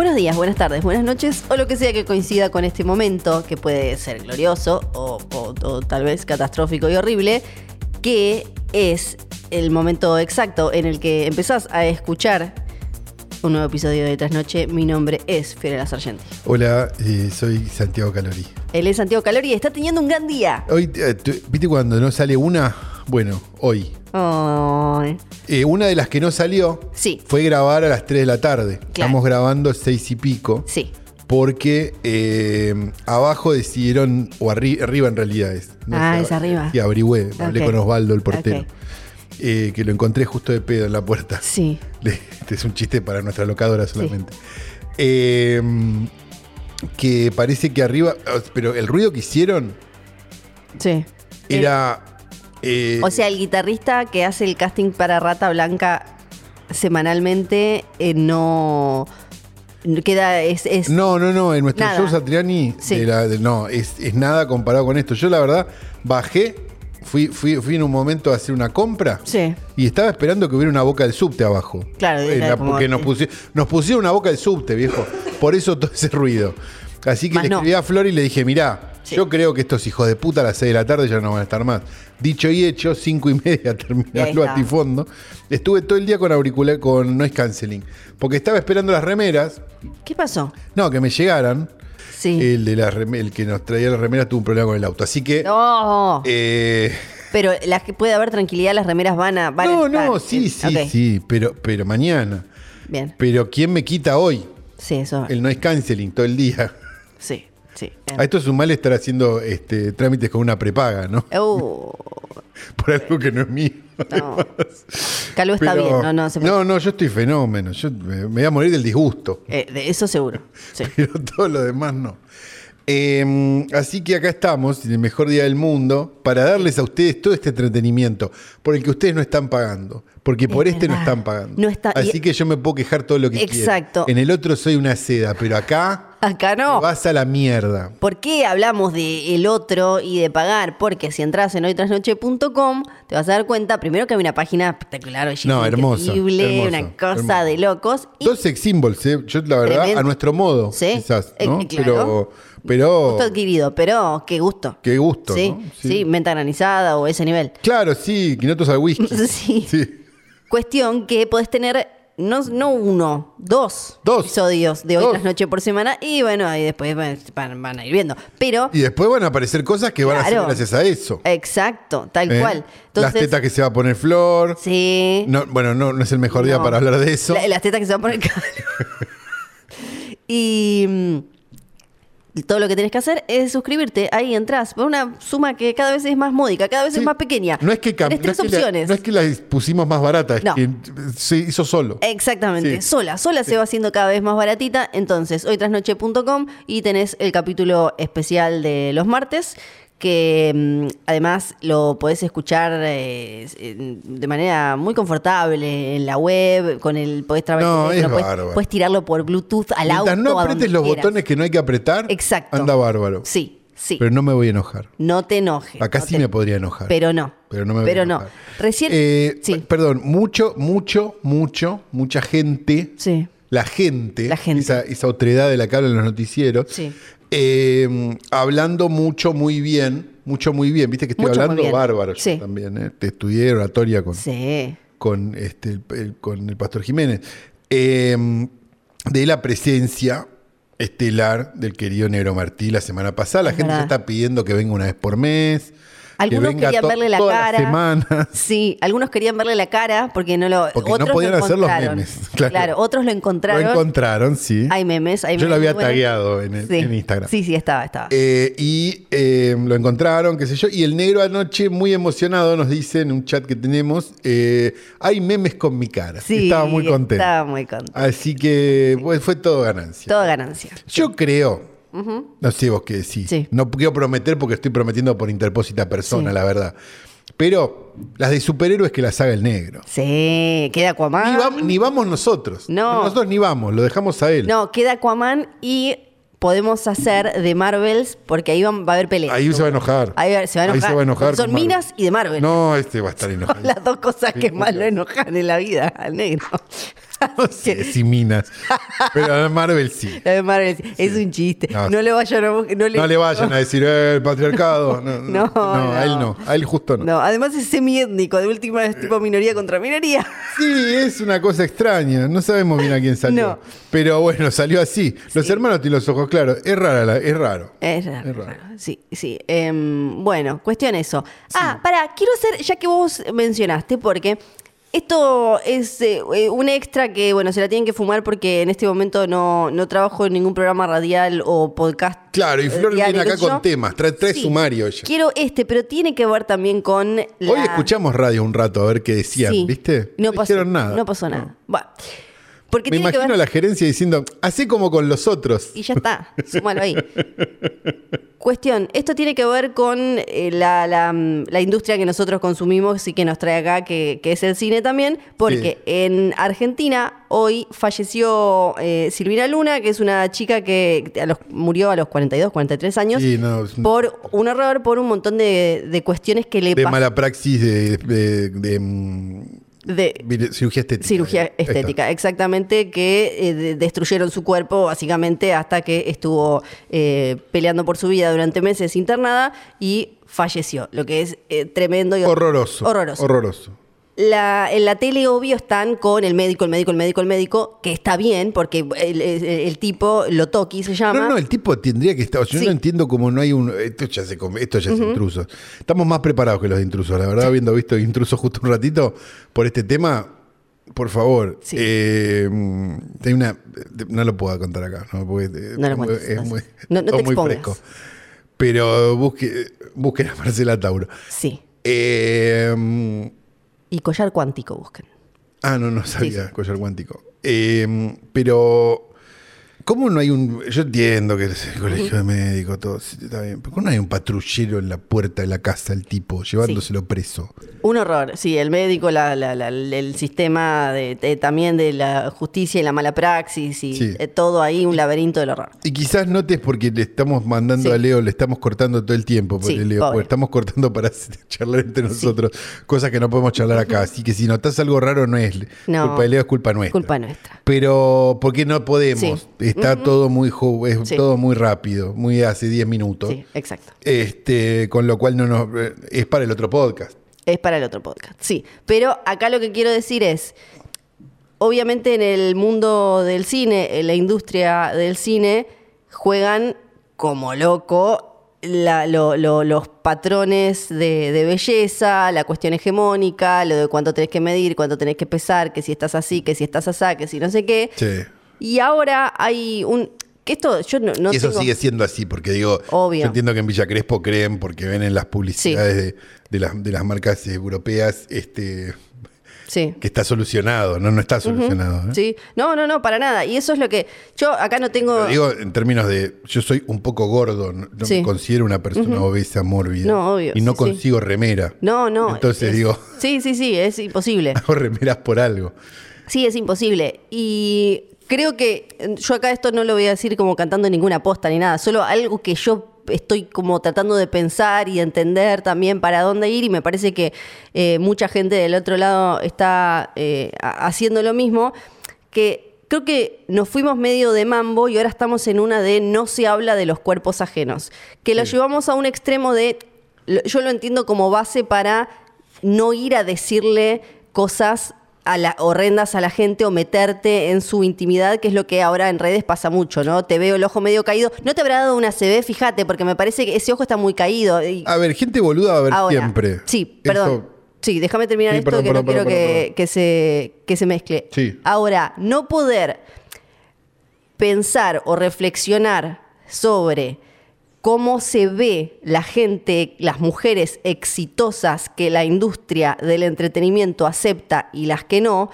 Buenos días, buenas tardes, buenas noches o lo que sea que coincida con este momento, que puede ser glorioso o, o- o tal vez catastrófico y horrible, que es el momento exacto en el que empezás a escuchar un nuevo episodio de Trasnoche. Mi nombre es Fiorella Sargenti. Hola, eh, soy Santiago Calori. Él es Santiago Calori y está teniendo un gran día. Hoy, eh, ¿viste cuando no sale una? Bueno, hoy. Eh, una de las que no salió Sí. fue grabar a las 3 de la tarde. Estamos grabando 6 y pico. Sí. Porque eh, abajo decidieron, o arri- arriba en realidad es. Ah, sé, es arriba. Y averigüé, hablé con Osvaldo, el portero. Eh, que lo encontré justo de pedo en la puerta. Sí. Este es un chiste para nuestra locadora solamente. Eh, que parece que arriba, pero el ruido que hicieron Sí. era... eh, O sea, el guitarrista que hace el casting para Rata Blanca semanalmente eh, no queda es, es- no, no, no, en nuestro Nada. show Satriani, Sí. de la- de- no, es, es nada comparado con esto. Yo la verdad bajé, fui, fui, fui en un momento a hacer una compra Sí. y estaba esperando que hubiera una boca del subte abajo. Claro, Eh, la- porque nos, pusi- nos pusieron una boca del subte, viejo. Por eso todo ese ruido. Así que Más le no. escribí a Flor y le dije, mirá, Sí. yo creo que estos hijos de puta a las 6 de la tarde ya no van a estar más. Dicho y hecho, 5 y media el está. batifondo. Estuve todo el día con auricular, con noise canceling. Porque estaba esperando las remeras. ¿Qué pasó? No, que me llegaran. Sí. El, de las rem- el que nos traía las remeras tuvo un problema con el auto. Así que. no. eh, Pero las que puede haber tranquilidad, las remeras van a. Van a no, estar. no, sí, sí, Ok, sí. Pero, pero mañana. Bien. Pero ¿quién me quita hoy? Sí, eso. El noise canceling todo el día. Sí, sí. A esto es un mal estar haciendo este, trámites con una prepaga, ¿no? Uh, Por algo que no es mío. no. Calvo está Pero- bien, no, no. se me- no, no, yo estoy fenómeno. Yo me, me voy a morir del disgusto. Eh, de eso seguro. Sí. Pero todo lo demás no. Eh, así que acá estamos, en el mejor día del mundo, para darles a ustedes todo este entretenimiento, por el que ustedes no están pagando. Porque por Es este no están pagando. No está- Así y- que yo me puedo quejar todo lo que Exacto. quiera. En el otro soy una seda, pero acá Acá te no. vas a la mierda. ¿Por qué hablamos de el otro y de pagar? Porque si entras en hoytrasnoche.com te vas a dar cuenta, primero que hay una página espectacular, bellísima, No, hermoso, increíble, hermoso, una cosa hermoso. de locos. Y Dos sex symbols, ¿eh? yo la verdad, Tremendo. a nuestro modo, Sí, quizás, eh, ¿no? eh, claro. Pero, pero gusto adquirido, pero qué gusto. qué gusto, Sí, ¿no? sí, menta granizada o ese nivel. Claro, sí, quinotos al whisky. Sí. Sí. Cuestión que podés tener no, no uno, dos, Dos. episodios de hoy Dos. tras noche por semana y bueno, ahí después van, van- a ir viendo. Pero, Y después van a aparecer cosas que van a ser gracias a eso. exacto, tal ¿eh? cual. Las tetas que se va a poner flor. Sí. No, bueno, no, no es el mejor día para hablar de eso. La- las tetas que se van a poner y mm, todo lo que tienes que hacer es suscribirte. Ahí entras por una suma que cada vez es más módica, cada vez Sí. es más pequeña. No es que cam- Tienes no es tres que la- no es que las pusimos más baratas, es No. que se hizo solo. Exactamente, Sí. sola, sola se va haciendo cada vez más baratita. Entonces, hoytrasnoche.com y tenés el capítulo especial de los martes, que mm, además lo podés escuchar eh, de manera muy confortable en la web, con el podés trabar el No, es podés, bárbaro. podés tirarlo por Bluetooth al Mientras auto. no apretes los quieras. botones que no hay que apretar, Exacto. anda bárbaro. Sí, sí. Pero no me voy a enojar. no te enojes. Acá no sí te- me podría enojar. Pero no. Pero no me voy a Pero no. enojar. Recién. Eh, sí. Perdón, mucho, mucho, mucho, mucha gente. Sí. La gente, La gente. Esa, esa otredad de la que hablan los noticieros, Sí. Eh, hablando mucho, muy bien, mucho, muy bien. Viste que estoy Mucho, hablando bárbaro yo también. ¿eh? Te estudié oratoria con, Sí. con, este, el, el- con el pastor Jiménez, eh, de la presencia estelar del querido Negro Martí la semana pasada. La Es gente verdad. se está pidiendo que venga una vez por mes. Algunos que querían to- verle la cara. Sí, algunos querían verle la cara porque no lo. Porque no otros podían lo hacer los encontraron. memes, claro. otros lo Lo encontraron. encontraron, sí. Hay memes, hay Yo lo memes había tagueado en, el- Sí. en Instagram. Sí, sí, estaba, estaba. Eh, y eh, lo encontraron, qué sé yo. Y el negro anoche, muy emocionado, nos dice en un chat que tenemos: eh, hay memes con mi cara. sí, Estaba muy contento. Estaba muy contento. Así que pues, fue todo ganancia. Todo ganancia. Yo creo, No sé vos qué decís. Sí. No quiero prometer porque estoy prometiendo por interpósita persona, Sí. la verdad. Pero las de superhéroes que las haga el negro. Sí, queda Aquaman. Ni, vam- ni vamos nosotros. No. Nosotros ni vamos, lo dejamos a él. No, queda Aquaman y podemos hacer de Marvels porque ahí va, va a haber peleas. Ahí se va a enojar. Ahí se va a Ahí enojar. se va a enojar Son Marvel. minas y de Marvel. No, este va a estar enojado. Las dos cosas que más lo enojan en la vida al negro. No sé si minas. Pero a Marvel sí. La de Marvel es un chiste. No, No, sí. le vayan a no le, No le vayan a decir eh, el patriarcado. No, No, no, a él no. A él justo no. No, además es semiétnico, de última es tipo minoría contra minoría. Sí, es una cosa extraña. No sabemos bien a quién salió. No. Pero bueno, salió así. Los Sí. hermanos tienen los ojos claros. Es rara, la- es raro. Es raro, Es raro. Sí, sí. Em, bueno, cuestión eso. Ah, pará, quiero hacer, ya que vos mencionaste, porque esto es eh, eh, un extra que, bueno, se la tienen que fumar porque en este momento no, no trabajo en ningún programa radial o podcast. Claro, y eh, Flor viene acá con yo. temas. Trae, trae Sí. sumario ella. Quiero este, pero tiene que ver también con la... Hoy escuchamos radio un rato a ver qué decían, Sí. ¿viste? No, pasó, dijeron nada. No pasó nada. Bueno, porque Me tiene imagino ver... la gerencia diciendo, así como con los otros. Y ya está, súmalo ahí. Cuestión, esto tiene que ver con eh, la, la, mm, la industria que nosotros consumimos y que nos trae acá, que, que es el cine también, porque Sí. en Argentina hoy falleció eh, Silvina Luna, que es una chica que a los- murió a los 42, 43 años, Sí, no, un- por un error, por un montón de, de cuestiones que le de mala praxis de, de- de, mm, de- cirugía estética. Cirugía estética, exactamente, que eh, de- destruyeron su cuerpo básicamente hasta que estuvo eh, peleando por su vida durante meses internada y falleció, lo que es eh, tremendo y Horroroso. horroroso. Horroroso. La- en la tele, obvio, están con el médico, el médico, el médico, el médico, que está bien, porque el, el- el tipo, Lotoki se llama. No, no, el tipo tendría que estar. Yo Sí. no entiendo cómo no hay un. Esto ya, se esto ya es intrusos. Estamos más preparados que los intrusos, la verdad, habiendo visto intrusos justo un ratito por este tema. Por favor, Sí. eh, hay una, no lo puedo contar acá, ¿no? Porque, eh, No lo es muy- cuentes, es no. muy, No- no te muy fresco. Pero busque, busquen a Marcela Tauro. Sí. Eh, Y collar cuántico buscan. Ah, no, no sabía, Sí. collar cuántico. Eh, pero, ¿cómo no hay un. Yo entiendo que es el colegio de médicos, todo, sí, está bien. Pero ¿cómo no hay un patrullero en la puerta de la casa del tipo, llevándoselo preso? Un horror, sí, el médico, la- la- la- el sistema de, de- también de la justicia y la mala praxis y Sí. eh, todo ahí, un laberinto del horror. Y quizás notes porque le estamos mandando Sí. a Leo, le estamos cortando todo el tiempo, porque Sí, Leo, pobre. porque estamos cortando para charlar entre nosotros, cosas que no podemos charlar acá. Así que si notas algo raro, no es No. culpa de Leo, es culpa nuestra. Culpa nuestra. Pero, porque no podemos? Sí. Está todo muy es Sí. todo muy rápido, muy hace 10 minutos. Sí, exacto. Este, con lo cual no nos, eh, es para el otro podcast. Es para el otro podcast, sí. Pero acá lo que quiero decir es, obviamente en el mundo del cine, en la industria del cine, juegan como loco la- lo- lo- los patrones de, de belleza, la cuestión hegemónica, lo de cuánto tenés que medir, cuánto tenés que pesar, que si estás así, que si estás así, que si no sé qué. Sí. Y ahora hay un... Esto yo no, no y eso tengo- sigue siendo así, porque digo, Obvio. yo entiendo que en Villa Crespo creen, porque ven en las publicidades de, de las, de las marcas europeas, este, Sí. que está solucionado, no, no está solucionado. ¿eh? Sí, no, no, no, para nada. Y eso es lo que yo acá no tengo. Lo digo en términos de, yo soy un poco gordo, no, no Sí. me considero una persona obesa, mórbida. No, obvio, Y no consigo remera. No, no. Entonces es- digo, Sí, sí, sí, es imposible. hago remeras por algo. Sí, es imposible. Y creo que eh, yo acá esto no lo voy a decir como cantando ninguna posta ni nada, solo algo que yo estoy como tratando de pensar y de entender también para dónde ir y me parece que eh, mucha gente del otro lado está eh, ha- haciendo lo mismo, que creo que nos fuimos medio de mambo y ahora estamos en una de no se habla de los cuerpos ajenos, que lo Sí. llevamos a un extremo de, yo lo entiendo como base para no ir a decirle cosas a la, horrendas a la gente o meterte en su intimidad, que es lo que ahora en redes pasa mucho, ¿no? Te veo el ojo medio caído. No te habrá dado una CB, fíjate, porque me parece que ese ojo está muy caído. Y A ver, gente boluda va a ahora, siempre. Sí, perdón. Sí, déjame terminar Sí, esto perdón, que perdón, no quiero que, que se, que se mezcle. Sí. Ahora, no poder pensar o reflexionar sobre cómo se ve la gente, las mujeres exitosas que la industria del entretenimiento acepta y las que no,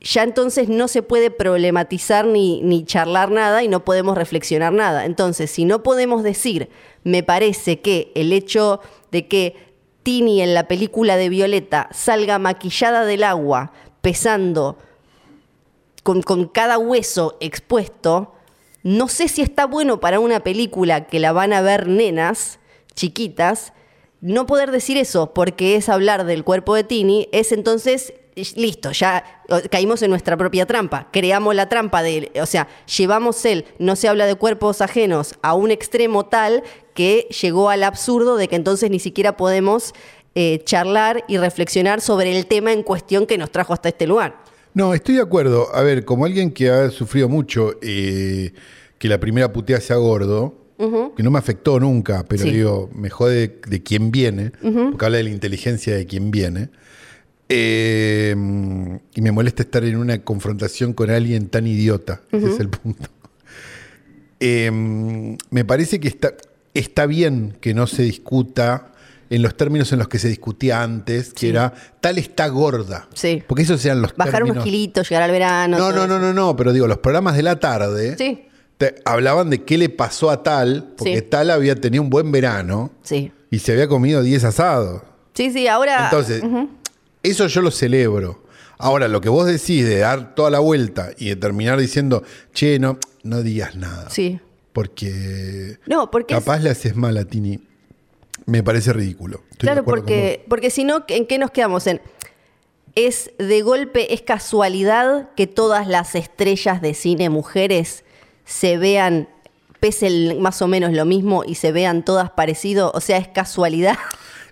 ya entonces no se puede problematizar ni, charlar nada y no podemos reflexionar nada. Entonces, si no podemos decir, me parece que el hecho de que Tini en la película de Violeta salga maquillada del agua, pesando con cada hueso expuesto, no sé si está bueno para una película que la van a ver nenas chiquitas, no poder decir eso porque es hablar del cuerpo de Tini, es entonces listo, ya caímos en nuestra propia trampa. Creamos la trampa de, o sea, llevamos el no se habla de cuerpos ajenos a un extremo tal que llegó al absurdo de que entonces ni siquiera podemos eh, charlar y reflexionar sobre el tema en cuestión que nos trajo hasta este lugar. No, estoy de acuerdo. A ver, como alguien que ha sufrido mucho, eh, que la primera putea sea gordo, que no me afectó nunca, pero Sí. digo, me jode de, quién viene, porque habla de la inteligencia de quién viene. Eh, y me molesta estar en una confrontación con alguien tan idiota. Ese es el punto. Eh, me parece que está, está bien que no se discuta en los términos en los que se discutía antes, que Sí. era tal está gorda. Sí. Porque esos sean los Bajar términos. unos kilitos, llegar al verano. No, no, no, no, no, pero digo, los programas de la tarde Sí. te- hablaban de qué le pasó a tal, porque Sí. tal había tenido un buen verano Sí. y se había comido 10 asados. Sí, sí, ahora. Entonces, eso yo lo celebro. Ahora, lo que vos decís de dar toda la vuelta y de terminar diciendo, che, no, no digas nada. Sí. Porque No, porque. es- capaz le haces mal a Tini. Me parece ridículo. Estoy claro, porque, porque si no, ¿en qué nos quedamos? En, es de golpe, es casualidad que todas las estrellas de cine mujeres se vean, pese el- más o menos lo mismo y se vean todas parecido. O sea, es casualidad.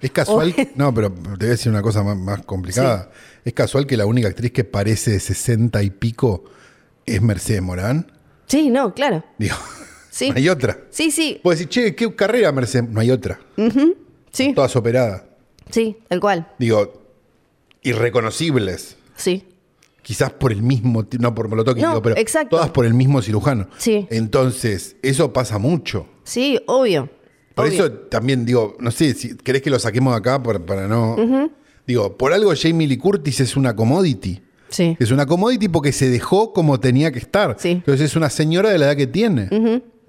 Es casual. No, pero te voy a decir una cosa más, más complicada. Es casual que la única actriz que parece de 60 y pico es Mercedes Morán. Sí, no, claro. Digo, Sí. no hay otra. Sí, sí, Puedes decir, che, ¿qué carrera Mercedes? No hay otra. sí, Todas operadas. sí, tal cual. Digo, irreconocibles. Sí. Quizás por el mismo, no por Molotov, No, digo, pero exacto. todas por el mismo cirujano. Sí. Entonces, eso pasa mucho. Sí, obvio. Por obvio. eso también digo, no sé, si querés que lo saquemos de acá para, para no. Digo, por algo Jamie Lee Curtis es una commodity. Sí. Es una commodity porque se dejó como tenía que estar. Sí. Entonces es una señora de la edad que tiene.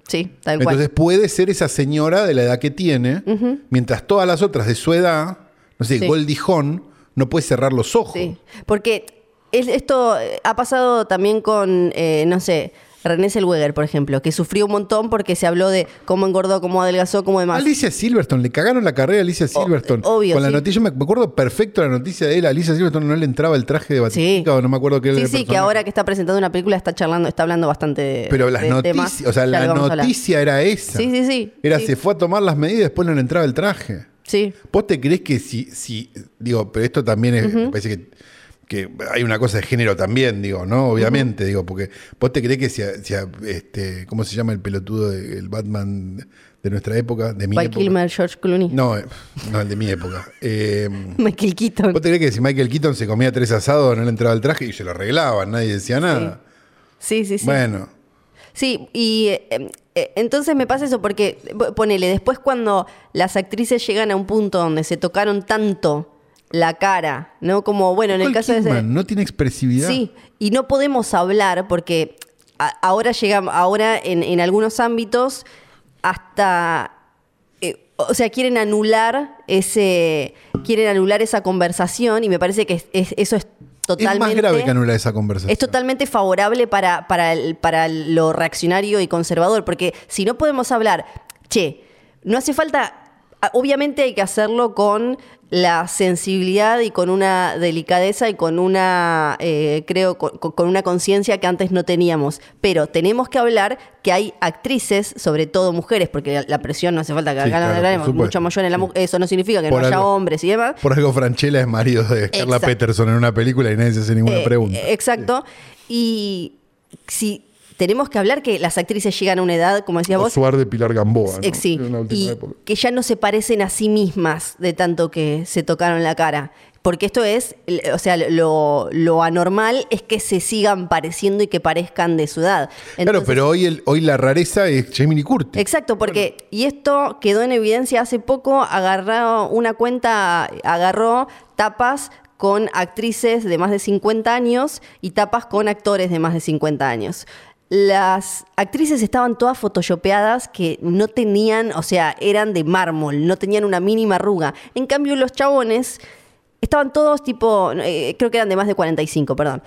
Sí, tal cual. Entonces puede ser esa señora de la edad que tiene, mientras todas las otras de su edad, no sé, Sí. Goldie Hawn, no puede cerrar los ojos. Sí, porque es- esto ha pasado también con, eh, no sé, René Zellweger, por ejemplo, que sufrió un montón porque se habló de cómo engordó, cómo adelgazó, cómo demás. Alicia Silverstone, le cagaron la carrera a Alicia Silverstone. obvio, Con la sí. noticia, me me acuerdo perfecto la noticia de él. A Alicia Silverstone no le entraba el traje de Sí. Batistica o no me acuerdo qué era Sí, el sí, que ahora que está presentando una película está charlando, está hablando bastante de Pero las de noticias, o sea, la noticia era esa. Sí, sí, sí. Era Sí. se fue a tomar las medidas y después no le entraba el traje. Sí, ¿Vos te crees que si, si digo, pero esto también es, me parece que, que hay una cosa de género también, digo, ¿no? Obviamente, digo, porque vos te crees que si, a- si a, este, ¿cómo se llama el pelotudo del Batman de nuestra época? De mi época. Kilmer, George Clooney, No, eh, no, el de mi época. Eh, Michael Keaton. ¿Vos te crees que si Michael Keaton se comía tres asados no le entraba el traje y se lo arreglaban? Nadie decía nada. Sí, sí, sí. Bueno, Sí, y eh, eh, entonces me pasa eso porque, po- ponele, después cuando las actrices llegan a un punto donde se tocaron tanto la cara, ¿no? Como, bueno, en el caso de... No tiene expresividad. Sí, y no podemos hablar porque a- ahora llegamos, ahora en, en algunos ámbitos hasta, eh, o sea, quieren anular ese, quieren anular esa conversación y me parece que es- es- eso es totalmente... Es más grave que anular esa conversación. Es totalmente favorable para, para, el- para lo reaccionario y conservador, porque si no podemos hablar, che, no hace falta, obviamente hay que hacerlo con la sensibilidad y con una delicadeza y con una, eh, creo, con, con una conciencia que antes no teníamos, pero tenemos que hablar que hay actrices, sobre todo mujeres, porque la, la presión no hace falta que Sí, acá la claro, mucho mayor en la mu- eso no significa que Por no haya hombres y demás, Por algo Franchella es marido de Carla. Peterson en una película y nadie se hace ninguna Eh, pregunta. Exacto. Y si tenemos que hablar que las actrices llegan a una edad, como decías vos, de Pilar Gamboa, ¿no? eh, sí, En y época. que ya no se parecen a sí mismas de tanto que se tocaron la cara. Porque esto es, o sea, lo, lo anormal es que se sigan pareciendo y que parezcan de su edad. claro, pero hoy, el, hoy la rareza es Jamie Lee Curtis. Exacto, porque, y esto quedó en evidencia hace poco, agarró una cuenta, agarró tapas con actrices de más de 50 años y tapas con actores de más de 50 años. Las actrices estaban todas photoshopeadas que no tenían, o sea, eran de mármol, no tenían una mínima arruga. En cambio, los chabones estaban todos tipo, eh, creo que eran de más de 45, perdón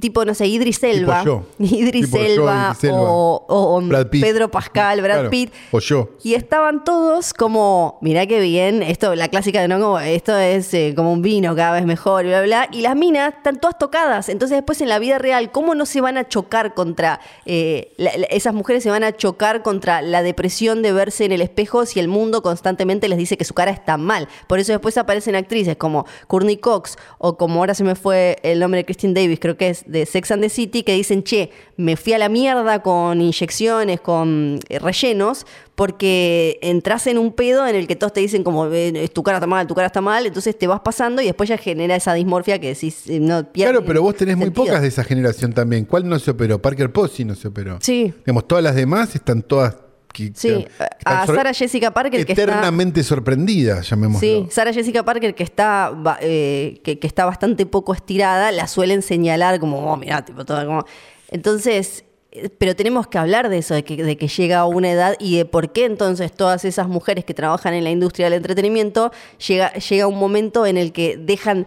tipo, no sé, Idris Elba. yo. Idris, Tipo yo, Idris Elba. o, o Brad Pitt. Pedro Pascal, Brad Claro, Pitt. o yo. Y estaban todos como, mirá qué bien, esto, la clásica de no, como, esto es eh, como un vino cada vez mejor, y bla, bla. Y las minas están todas tocadas. Entonces, después en la vida real, ¿cómo no se van a chocar contra, eh, la- la- esas mujeres se van a chocar contra la depresión de verse en el espejo si el mundo constantemente les dice que su cara está mal? Por eso después aparecen actrices como Courtney Cox o como ahora se me fue el nombre de Christine Davis, creo que es de Sex and the City, que dicen, che, me fui a la mierda con inyecciones, con eh, rellenos, porque entras en un pedo en el que todos te dicen como, eh, tu cara está mal, tu cara está mal, entonces te vas pasando y después ya genera esa dismorfia que decís, eh, no pierde Claro, pero vos tenés muy pocas de esa generación también. ¿Cuál no se operó? Parker Posey no se operó. Sí. Digamos, todas las demás están todas... que- Sí, que- a Sarah Jessica Parker que está... Eternamente sorprendidas, llamémoslo. Sí, Sarah Jessica Parker, que está, eh, que, que está bastante poco estirada, la suelen señalar como, oh, mirá, tipo, todo como. Entonces, eh, pero tenemos que hablar de eso, de que, de que llega a una edad y de por qué entonces todas esas mujeres que trabajan en la industria del entretenimiento llega, llega un momento en el que dejan,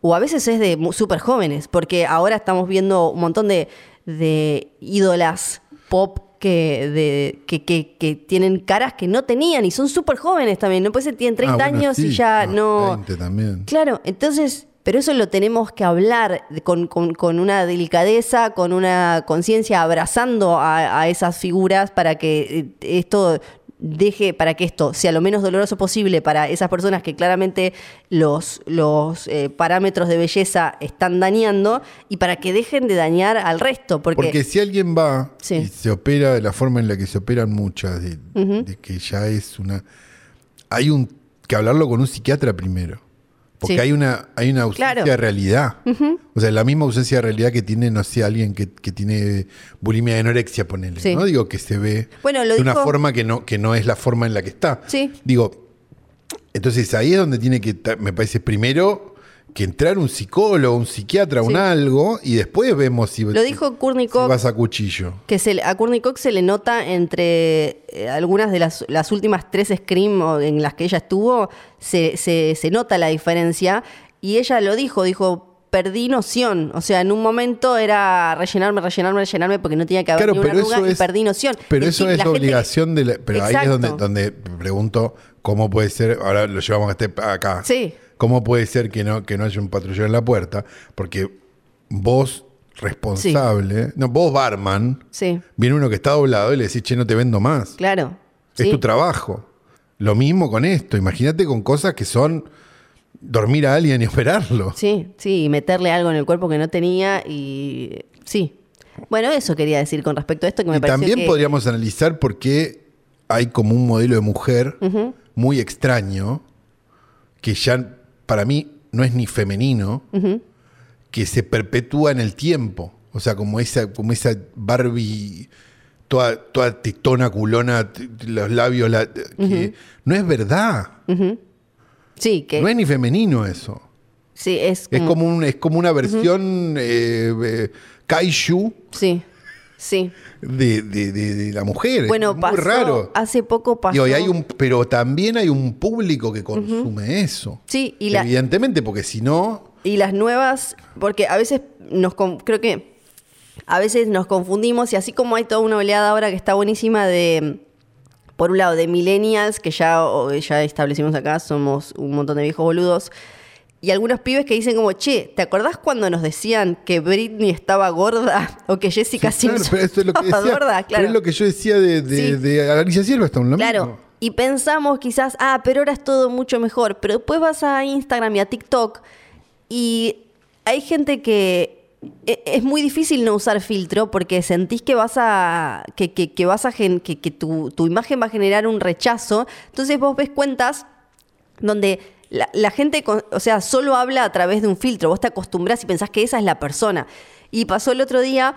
o a veces es de súper jóvenes, porque ahora estamos viendo un montón de, de ídolas pop que, de, que, que- que tienen caras que no tenían y son súper jóvenes también. No puede ser, tienen 30 Ah, bueno, años y ya Ah, no. 20 también. Claro, entonces, pero eso lo tenemos que hablar con, con- con una delicadeza, con una conciencia, abrazando a, a esas figuras para que eh, esto deje, para que esto sea lo menos doloroso posible para esas personas que claramente los, los eh, parámetros de belleza están dañando y para que dejen de dañar al resto. Porque, Porque si alguien va Sí. y se opera de la forma en la que se operan muchas, de, de que ya es una... Hay un que hablarlo con un psiquiatra primero. Porque Sí. hay una hay una ausencia Claro. de realidad. O sea, la misma ausencia de realidad que tiene, no sé, alguien que, que tiene bulimia de anorexia, ponele. Sí. ¿no? Digo, que se ve Bueno, lo de una forma que no, que no es la forma en la que está. Sí. Digo, entonces ahí es donde tiene que, me parece, primero que entrar un psicólogo, un psiquiatra, un algo, y después vemos si, Lo dijo Courtney si Cox. vas a cuchillo. que se, a Courtney Cox se le nota entre eh, algunas de las, las últimas tres Scream en las que ella estuvo, se, se- se nota la diferencia. Y ella lo dijo, dijo, perdí noción. O sea, en un momento era rellenarme, rellenarme, rellenarme porque no tenía que haber Claro, ni una pero arruga eso y perdí noción. Pero Es eso decir, es la, gente- obligación de la, Pero ahí es donde, donde pregunto cómo puede ser, ahora lo llevamos a este- acá. Sí. ¿Cómo puede ser que no, que no haya un patrullero en la puerta? Porque vos, responsable, no, vos, barman, Sí, viene uno que está doblado y le decís, che, no te vendo más. claro. Es Sí. tu trabajo. Lo mismo con esto. Imagínate con cosas que son dormir a alguien y operarlo. Sí, sí, y meterle algo en el cuerpo que no tenía y sí. Bueno, eso quería decir con respecto a esto que me y pareció también que- podríamos analizar por qué hay como un modelo de mujer muy extraño, que ya para mí no es ni femenino, que se perpetúa en el tiempo. O sea, como esa, como esa Barbie toda, toda tetona, culona, los labios, la- que no es verdad. Sí, que No es ni femenino eso. sí, es, Es como, un, es como una versión eh, eh, kaiju Sí, sí. De, de- de- de la mujer. Bueno, es muy pasó, raro. hace poco pasó. Y hoy hay un, pero también hay un público que consume eso. Sí, y la- Evidentemente, porque si no, Y las nuevas, porque a veces nos, creo que a veces nos confundimos y así como hay toda una oleada ahora que está buenísima de, por un lado, de millennials, que ya, ya establecimos acá, somos un montón de viejos boludos, y algunos pibes que dicen como, che, ¿te acordás cuando nos decían que Britney estaba gorda o que Jessica Sí, claro, Simpson pero esto es lo que estaba decía, gorda? pero Claro. es lo que yo decía de, de, Sí. de Alicia Silverstone, lo Claro. mismo. Y pensamos quizás, ah, pero ahora es todo mucho mejor. Pero después vas a Instagram y a TikTok y hay gente que e- es muy difícil no usar filtro porque sentís que vas a que, que- que vas a gen- que, que tu, tu imagen va a generar un rechazo. Entonces vos ves cuentas donde la, la gente, con- o sea, solo habla a través de un filtro. Vos te acostumbrás y pensás que esa es la persona. Y pasó el otro día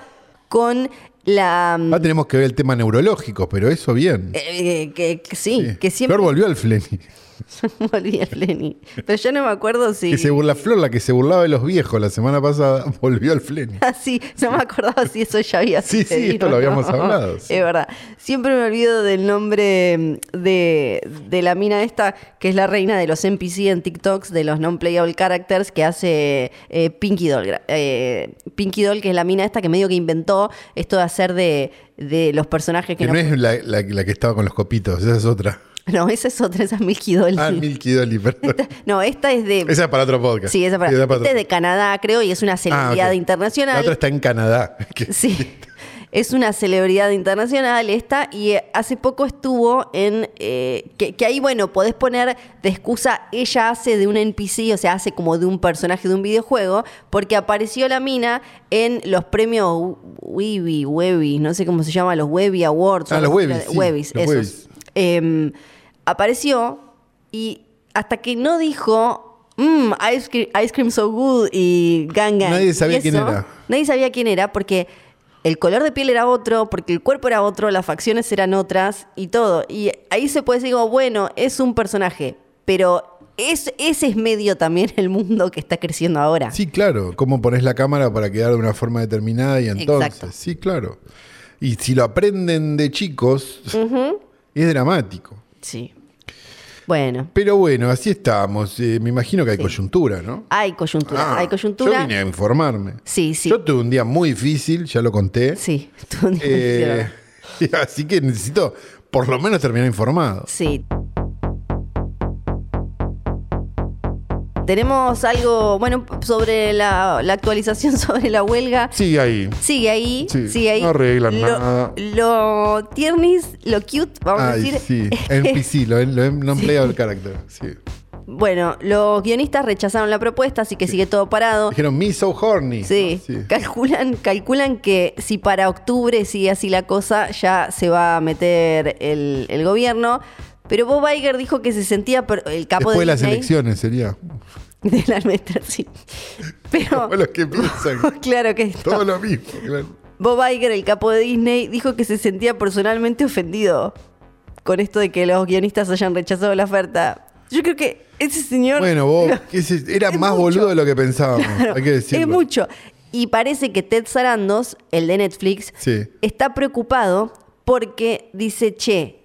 con La, Ah, tenemos que ver el tema neurológico, pero eso bien. eh, que, que sí, Sí. que siempre Flor volvió al Flenny. Volví a Flenny. Pero yo no me acuerdo si. Que se burla Flor, la que se burlaba de los viejos la semana pasada, volvió al Flenny. Ah, sí, no me acordaba si eso ya había Sí, sí, sucedido, esto lo ¿no? habíamos hablado, sí. Es verdad. Siempre me olvido del nombre de, de la mina esta, que es la reina de los NPC en TikToks, de los non-playable characters, que hace eh, Pinky Doll. Eh, Pinky Doll, que es la mina esta que medio que inventó esto de hacer de, de los personajes que, Que no... no es la, la- la que estaba con los copitos, esa es otra. No, esa es otra, esa es Milky Doll. Ah, Milky Dolly, perdón. No, esta es de... Esa es para otro podcast. Sí, esa para, Sí, esa esta otro- es de Canadá, creo, y es una Ah, celebridad internacional. La otra está en Canadá. Sí, es una celebridad internacional esta y eh, hace poco estuvo en... eh, que, que ahí, bueno, podés poner de excusa, ella hace de un NPC, o sea, hace como de un personaje de un videojuego, porque apareció la mina en los premios Webby, Webby, no sé cómo se llama, los Webby Awards. Ah, los Webbies, sí, Webbies, los esos. Webbies. Em, apareció y hasta que no dijo... "Mm, ice, cream, ice cream so good y ganga. Nadie sabía quién era. Nadie sabía quién era porque el color de piel era otro, porque el cuerpo era otro, las facciones eran otras y todo. Y ahí se puede decir, como, bueno, es un personaje, pero es, ese es medio también el mundo que está creciendo ahora. Sí, claro. ¿Cómo pones la cámara para quedar de una forma determinada y entonces? Exacto. Sí, claro. Y si lo aprenden de chicos, es dramático. Sí. Bueno, Pero bueno, así estamos. Eh, me imagino que hay coyuntura, ¿no? hay coyuntura. Ah, hay coyuntura. Yo vine a informarme. Sí, sí. Yo tuve un día muy difícil, ya lo conté. Sí. tú- Eh, así que necesito por lo menos terminar informado. Sí. Tenemos algo, bueno, sobre la, la actualización sobre la huelga. Sigue ahí. Sigue ahí, Sí, sigue ahí. no arreglan lo, nada. Lo tiernis, lo cute, vamos a decir. sí. NPC, lo, lo character. Sí. Bueno, los guionistas rechazaron la propuesta, así que sigue todo parado. Dijeron, me so horny. Sí, Sí. Calculan, calculan que si para octubre sigue así la cosa, ya se va a meter el, el gobierno. Pero Bob Iger dijo que se sentía el capo Después de de las Disney. elecciones sería. De la nuestra, sí. Pero, Como los que piensan. claro que Todo lo mismo. claro. Bob Iger, el capo de Disney, dijo que se sentía personalmente ofendido con esto de que los guionistas hayan rechazado la oferta. Yo creo que ese señor... Bueno, vos, que ese- era más mucho. boludo de lo que pensábamos. Claro, hay que decirlo. Es mucho. Y parece que Ted Sarandos, el de Netflix, Sí. está preocupado porque dice, che,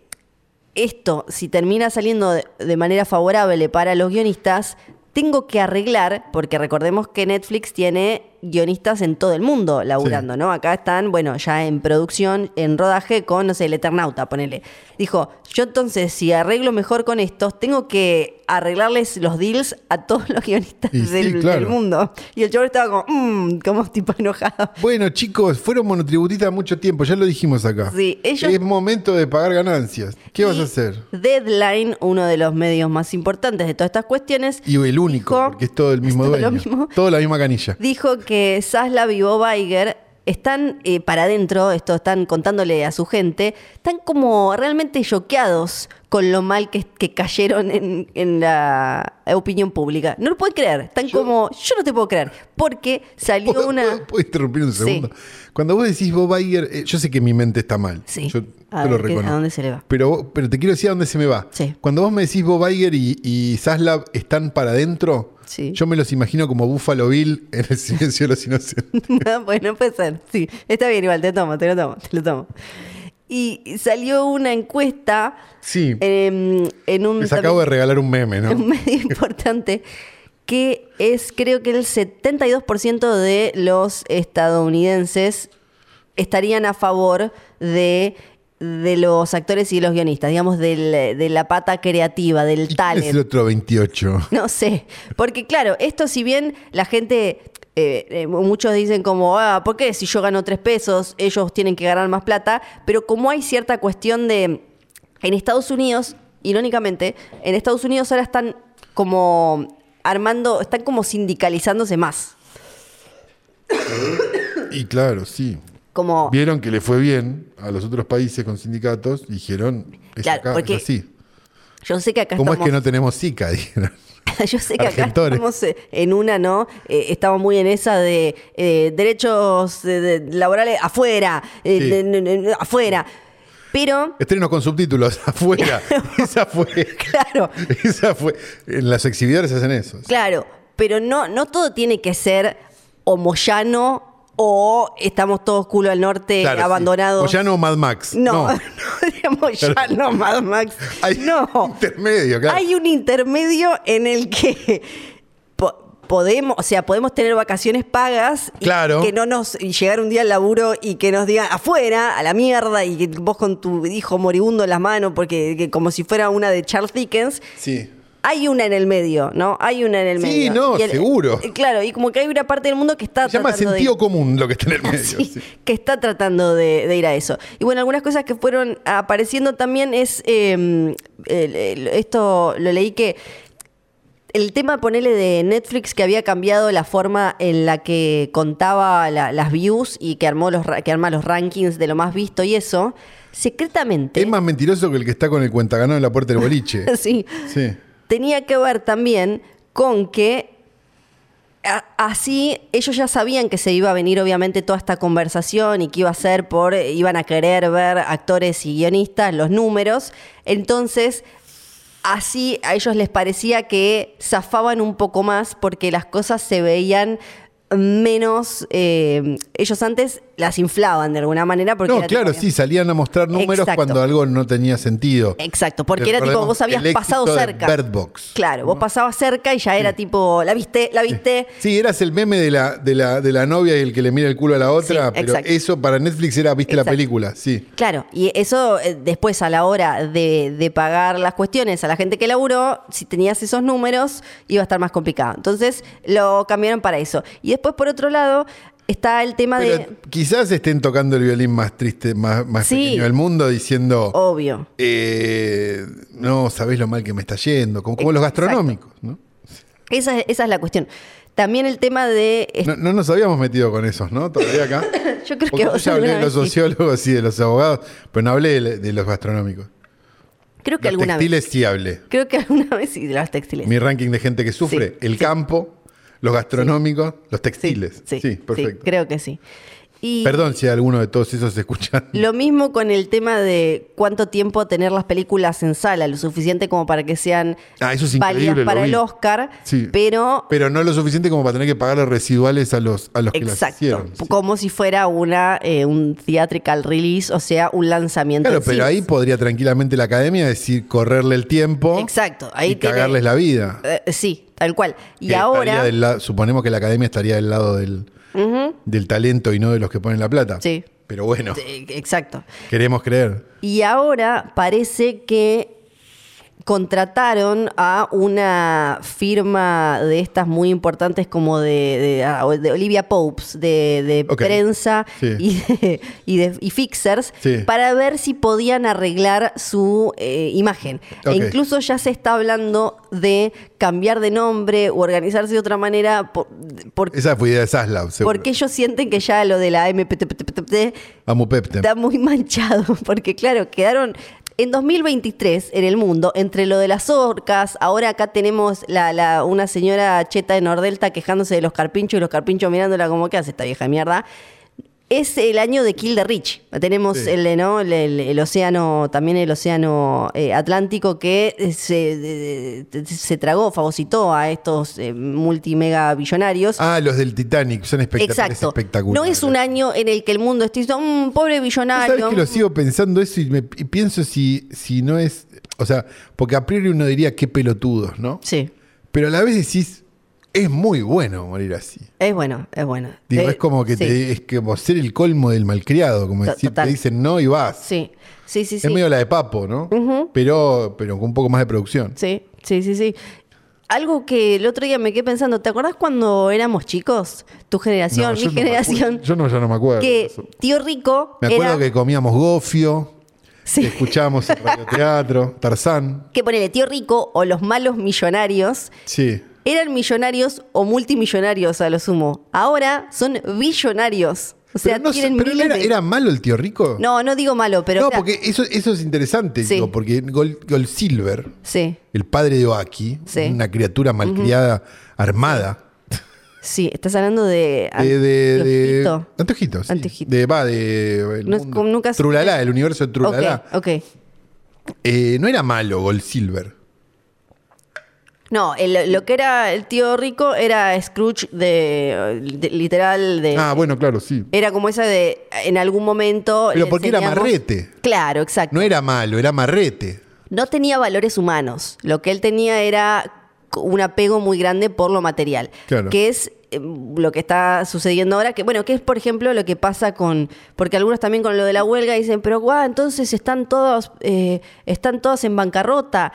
esto, si termina saliendo de, manera favorable para los guionistas, tengo que arreglar, porque recordemos que Netflix tiene guionistas en todo el mundo laburando, Sí. ¿no? Acá están, bueno, ya en producción, en rodaje con, no sé, el Eternauta, ponele. Dijo, yo entonces, si arreglo mejor con estos, tengo que arreglarles los deals a todos los guionistas Y sí, del, mundo. Y el chaval estaba como, mmm, como tipo enojado. Bueno, chicos, fueron monotributistas mucho tiempo, ya lo dijimos acá. Sí, ellos- Es momento de pagar ganancias. ¿Qué vas a hacer? Deadline, uno de los medios más importantes de todas estas cuestiones, Y el único, dijo- porque es todo el mismo todo lo dueño. mismo. Todo la misma canilla. dijo que Zaslav y Bob Iger están eh, para adentro, esto están contándole a su gente, están como realmente choqueados con lo mal que, que cayeron en, en la opinión pública. No lo pueden creer, están como, yo no te puedo creer, porque salió ¿Puedo, una... puedo- puedo interrumpir un Sí. segundo? Cuando vos decís Bob Iger, eh, yo sé que mi mente está mal. Sí. Yo A te lo ver, ¿qué- reconozco. a dónde se le va? Pero, pero te quiero decir a dónde se me va. Sí. Cuando vos me decís Bob Iger y, y Zaslav están para adentro, Sí. yo me los imagino como Buffalo Bill en el silencio de los inocentes. bueno, puede ser. Sí, está bien, igual, te tomo, te lo tomo, te lo tomo. Y salió una encuesta Sí. em, en un, Les acabo de regalar un meme, ¿no? un medio importante que es, creo que el 72% de los estadounidenses estarían a favor de, de los actores y los guionistas, digamos, del- de la pata creativa, del Es el talent. otro 28. No sé, porque claro, esto si bien la gente, eh, eh, muchos dicen como, ah, ¿por qué si yo gano tres pesos, ellos tienen que ganar más plata? Pero como hay cierta cuestión de, en Estados Unidos, irónicamente, en Estados Unidos ahora están como armando, están como sindicalizándose más. Y claro, sí. Como, Vieron que le fue bien a los otros países con sindicatos, dijeron, es Claro, acá, porque es así. yo sé que acá ¿Cómo es que no tenemos Zika? Dijeron. Yo sé que acá estamos eh, en una, ¿no? Eh, estamos muy en esa de eh, derechos eh, de- laborales afuera, Sí. de- afuera. Pero, Estrenos con subtítulos afuera. esa fue. claro, Esa fue. En las exhibidores hacen eso. claro, pero no, no todo tiene que ser o Moyano o estamos todos culo al norte Claro, sí. abandonados. O ya no Mad Max. No, no, digamos ya no, Mad Max. Hay no. un intermedio, claro. Hay un intermedio en el que po- podemos, o sea, podemos tener vacaciones pagas y Claro. que no nos y llegar un día al laburo y que nos digan afuera, a la mierda, y que vos con tu hijo moribundo en las manos, porque que como si fuera una de Charles Dickens. Sí. Hay una en el medio, ¿no? Hay una en el Sí, medio. no, Y el- seguro. eh, Claro, y como que hay una parte del mundo que está Se llama tratando de- sentido común lo que está en el medio. Sí, sí. que está tratando de, de ir a eso. Y bueno, algunas cosas que fueron apareciendo también es, eh, esto lo leí que el tema, ponele, de Netflix que había cambiado la forma en la que contaba la- las views y que, armó los, que arma los rankings de lo más visto y eso, secretamente... Es más mentiroso que el que está con el cuentaganado en la puerta del boliche. sí, Sí. Tenía que ver también con que así ellos ya sabían que se iba a venir obviamente toda esta conversación y que iba a ser por, iban a querer ver actores y guionistas, los números, entonces así a ellos les parecía que zafaban un poco más porque las cosas se veían menos, eh, ellos antes las inflaban de alguna manera porque No, claro, tipo- sí, salían a mostrar números Exacto. cuando algo no tenía sentido. Exacto, porque era tipo, vos habías el pasado de cerca. Bird Box. Claro, vos pasabas cerca y ya era tipo, la viste, la viste. Sí, eras el meme de la, de la, de la novia y el que le mira el culo a la otra, Sí, pero exacto. eso para Netflix era, viste la película, sí. Claro, y eso eh, después a la hora de, de pagar las cuestiones a la gente que laburó, si tenías esos números, iba a estar más complicado. Entonces lo cambiaron para eso. Y después, por otro lado, está el tema Pero de. quizás estén tocando el violín más triste, más, más Sí. pequeño del mundo, diciendo, Obvio. eh, no, sabés lo mal que me está yendo, como, como los gastronómicos, ¿no? Esa, es- esa es la cuestión. También el tema de. No, no nos habíamos metido con esos, ¿no? Todavía acá. yo creo Porque que yo vos ya hablé de los sociólogos y de los abogados, pero no hablé de, de los gastronómicos. Creo que Los alguna textiles vez. sí hablé. Creo que alguna vez sí, de los textiles. Mi ranking de gente que sufre, Sí, el sí. campo, los gastronómicos, los textiles. Sí, sí, perfecto. sí, creo que sí. Y Perdón si alguno de todos esos se escuchan. Lo mismo con el tema de cuánto tiempo tener las películas en sala, lo suficiente como para que sean Ah, eso es válidas para el Oscar, Sí. pero Pero no lo suficiente como para tener que pagarle residuales a los, a los que las exacto, hicieron. Sí. como si fuera una eh, un theatrical release, o sea, un lanzamiento. Claro, pero ahí podría tranquilamente la academia decir correrle el tiempo Exacto, ahí y tiene- cagarles la vida. Eh, sí, tal cual. Y Que ahora del la- suponemos que la academia estaría del lado del, del talento y no de los que ponen la plata. Sí. Pero bueno, Eh, exacto. queremos creer. Y ahora parece que contrataron a una firma de estas muy importantes como de, de- ah, de Olivia Popes, de, de prensa Sí. y, de, y, fixers, Sí. para ver si podían arreglar su eh, imagen. E incluso ya se está hablando de cambiar de nombre o organizarse de otra manera por- porque, Esa fue idea de seguro. porque ellos sienten que ya lo de la Peptem. está muy manchado, porque claro, quedaron en 2023 en el mundo, entre lo de las orcas, ahora acá tenemos la, la- una señora cheta de Nordelta quejándose de los carpinchos y los carpinchos mirándola como que hace esta vieja mierda. Es el año de Kill the Rich. Tenemos Sí. el, ¿no? el, el- el océano, también el océano eh, Atlántico que se, de- de- se tragó, fagocitó a estos eh, multimega billonarios. Ah, los del Titanic, son espectaculares. Exacto. espectaculares. No es un año en el que el mundo esté diciendo, "Mm, pobre ¿Sabes billonario. que lo sigo pensando eso y, me, y pienso si, si no es. O sea, porque a priori uno diría qué pelotudos, ¿no? Sí, Pero a la vez decís, es muy bueno morir así. es bueno, es bueno. Digo, Eh, es como que sí, te, es como ser el colmo del malcriado, como decir, total. te dicen no y vas. Sí, sí, sí, Es sí. medio la de papo, ¿no? pero, pero con un poco más de producción. Sí, sí, sí, sí. Algo que el otro día me quedé pensando, ¿te acordás cuando éramos chicos? Tu generación, No, mi generación. Yo no, ya no me acuerdo. que Eso. tío rico Me acuerdo era, que comíamos gofio, Sí. escuchábamos el radioteatro, Tarzán. que ponele tío rico o los malos millonarios Sí. Eran millonarios o multimillonarios a lo sumo. Ahora son billonarios. O sea, pero no tienen pero miles era, de- ¿era malo el tío rico? No, no digo malo, pero. no, porque eso, eso es interesante, Sí. digo, porque Gol, Gol Silver, Sí, el padre de Oaki, Sí. una criatura malcriada, armada, sí, estás hablando de. de, de, de- Antojito. Antojito, sí. Antojito. De, va, de el No mundo. nunca Trulalá, el universo de Trulalá. Ok. Eh, no era malo Gol Silver. No, el- lo que era el tío rico era Scrooge de, de- literal de. Ah, bueno, claro, sí. Era como esa de en algún momento. Pero porque era marrete. Claro, exacto. No era malo, era marrete. No tenía valores humanos. Lo que él tenía era un apego muy grande por lo material. Claro. Que es eh, lo que está sucediendo ahora. Que, bueno, que es, por ejemplo, lo que pasa con. Porque algunos también con lo de la huelga dicen, pero guau, entonces están todos, eh, están todos en bancarrota.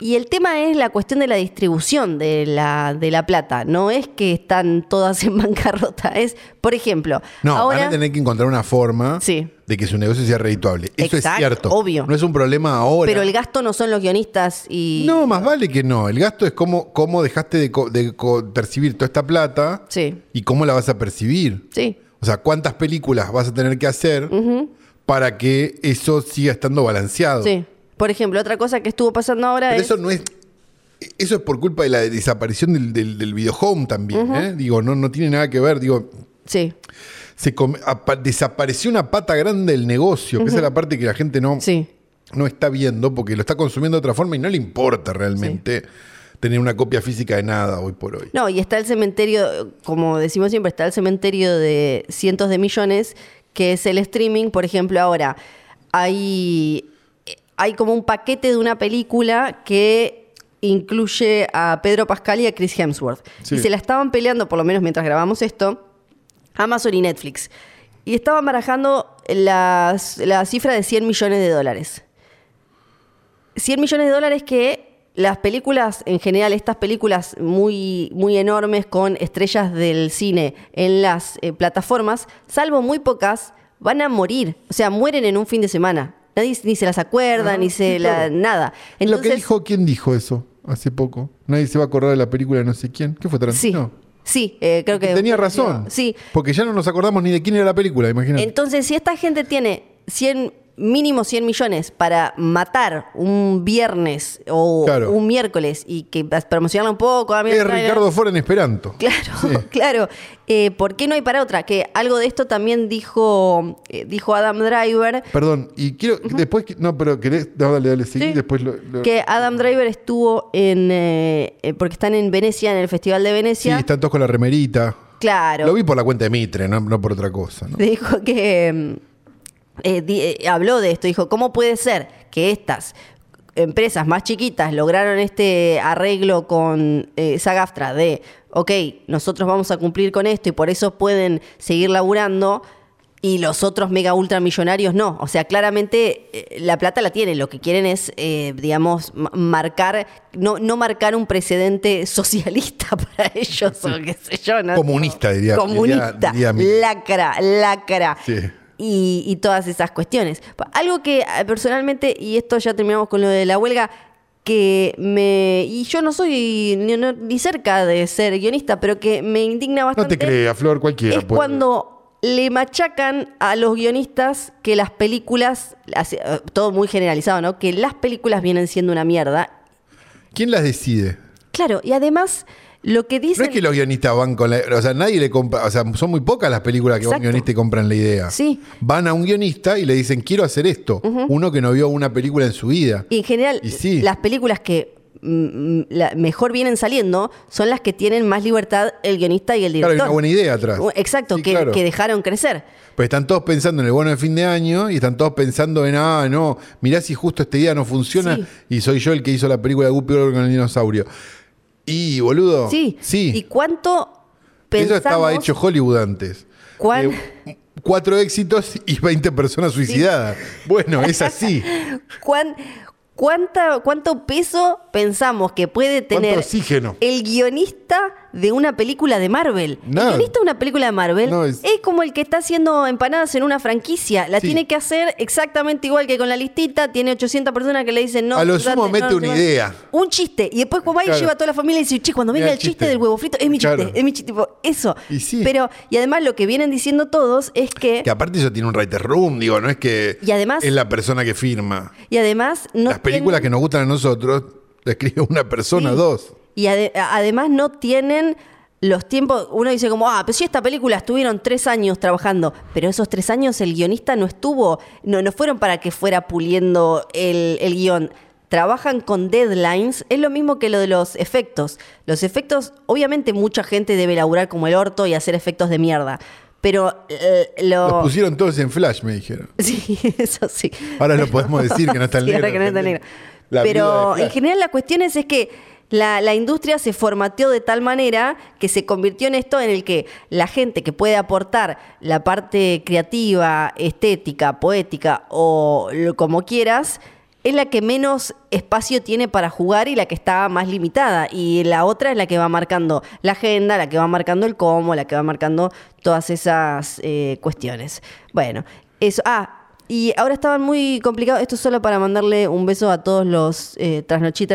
Y el tema es la cuestión de la distribución de la, de la plata. No es que están todas en bancarrota. Es, por ejemplo, No, ahora. van a tener que encontrar una forma Sí. de que su negocio sea redituable. Eso Exacto, es cierto. obvio. No es un problema ahora. Pero el gasto no son los guionistas y. No, más vale que no. El gasto es cómo, cómo dejaste de, co- de co- percibir toda esta plata Sí. y cómo la vas a percibir. Sí. O sea, cuántas películas vas a tener que hacer para que eso siga estando balanceado. Sí. Por ejemplo, otra cosa que estuvo pasando ahora Pero es. eso no es. Eso es por culpa de la desaparición del, del, del videohome también. ¿eh? Digo, no, no tiene nada que ver. Digo, Sí, se come- desapareció una pata grande del negocio, que esa es la parte que la gente no, sí. no está viendo porque lo está consumiendo de otra forma y no le importa realmente tener una copia física de nada hoy por hoy. No, y está el cementerio, como decimos siempre, está el cementerio de cientos de millones, que es el streaming. Por ejemplo, ahora hay, hay como un paquete de una película que incluye a Pedro Pascal y a Chris Hemsworth. Sí. Y se la estaban peleando, por lo menos mientras grabamos esto, Amazon y Netflix. Y estaban barajando las- la cifra de 100 millones de dólares. 100 millones de dólares que las películas, en general, estas películas muy, muy enormes con estrellas del cine en las eh, plataformas, salvo muy pocas, van a morir. O sea, mueren en un fin de semana. Nadie ni se las acuerda, Ah, ni se sí, la, claro. nada. Lo que Entonces, dijo, ¿quién dijo eso hace poco? Nadie se va a acordar de la película de no sé quién. ¿Qué fue sí, Tarantino? sí, eh, creo que Tenía razón. Sí, Porque ya no nos acordamos ni de quién era la película, imagínate. Entonces, si esta gente tiene 100, mínimo 100 millones para matar un viernes o Claro. un miércoles y que promocionarla un poco, ah, mira, es trae- Ricardo Fora en Esperanto. Claro, claro. Eh, ¿Por qué no hay para otra? Que algo de esto también dijo, eh, dijo Adam Driver, Perdón, y quiero, después, no, pero querés, no, dale, dale, Sí. después lo, lo- que Adam Driver estuvo en, eh, porque están en Venecia, en el Festival de sí, Venecia. están todos con la remerita. claro. Lo vi por la cuenta de Mitre, no, no por otra cosa. ¿no? dijo que mm, eh, di- eh, habló de esto, dijo, ¿cómo puede ser que estas empresas más chiquitas lograron este arreglo con eh, Sagaftra de, ok, nosotros vamos a cumplir con esto y por eso pueden seguir laburando y los otros mega ultramillonarios no? O sea, claramente eh, la plata la tienen, lo que quieren es, eh, digamos, ma- marcar, no, no marcar un precedente socialista para ellos o qué sé yo, ¿no? Comunista, diría- Comunista, diría- diría mi- lacra, lacra. Sí. Y, y todas esas cuestiones. Algo que eh, personalmente, y esto ya terminamos con lo de la huelga, que me. Y yo no soy ni, no- ni cerca de ser guionista, pero que me indigna No bastante. te creas, Flor, cualquiera Es puede. cuando le machacan a los guionistas que las películas, eh, todo muy generalizado, ¿no? Que las películas vienen siendo una mierda. ¿Quién las decide? Claro, y además lo que No dicen. es que los guionistas van con la. O sea, nadie le compra. O sea, son muy pocas las películas que un Exacto. guionista y compran la idea. Sí. Van a un guionista y le dicen, quiero hacer esto. Uno que no vio una película en su vida. Y en general, Y sí. las películas que mm, la- mejor vienen saliendo son las que tienen más libertad el guionista y el Claro, director. hay una buena idea atrás. Exacto, Sí, que, claro. que dejaron crecer. Pues están todos pensando en el bono de fin de año y están todos pensando en, ah, no, mirá si justo este día no funciona Sí. y soy yo el que hizo la película de Guppy con el dinosaurio. Y, boludo. Sí. Sí. ¿Y cuánto Eso pensamos? estaba hecho Hollywood antes. ¿Cuán- Eh, cuatro éxitos y 20 personas suicidadas. Bueno, es así. cuán- cuánta, ¿Cuánto peso pensamos que puede ¿Cuánto tener oxígeno? el guionista de una película de Marvel. No. El guionista de una película de Marvel No, es... es- como el que está haciendo empanadas en una franquicia. La Sí. tiene que hacer exactamente igual que con la listita. Tiene 800 personas que le dicen no. A lo sumo mete no, una no". idea. Un chiste. Y después va y Claro. lleva a toda la familia y dice, che, cuando venga el chiste, chiste. del huevo frito, es mi chiste, Claro. es mi chiste. Tipo, eso. Y sí. Pero, y además lo que vienen diciendo todos es que... Que aparte eso tiene un writer room, digo, no es que Y además- es la persona que firma. Y además no Las películas tienen- que nos gustan a nosotros, escribe una persona, Sí. dos. Y ade- además no tienen los tiempos. Uno dice como, ah, pero si esta película estuvieron tres años trabajando, pero esos tres años el guionista no estuvo, no, no fueron para que fuera puliendo el, el guion. Trabajan con deadlines, es lo mismo que lo de los efectos. Los efectos, obviamente mucha gente debe laburar como el orto y hacer efectos de mierda. Pero eh, lo... Los pusieron todos en flash, me dijeron. Sí, eso sí. Ahora lo podemos decir que no está el Sí, negro. que no está negro. La Pero en general la cuestión es, es que la, industria se formateó de tal manera que se convirtió en esto en el que la gente que puede aportar la parte creativa, estética, poética o lo- como quieras, es la que menos espacio tiene para jugar y la que está más limitada. Y la otra es la que va marcando la agenda, la que va marcando el cómo, la que va marcando todas esas eh, cuestiones. Bueno, eso. Ah, y ahora estaban muy complicados. Esto es solo para mandarle un beso a todos los eh,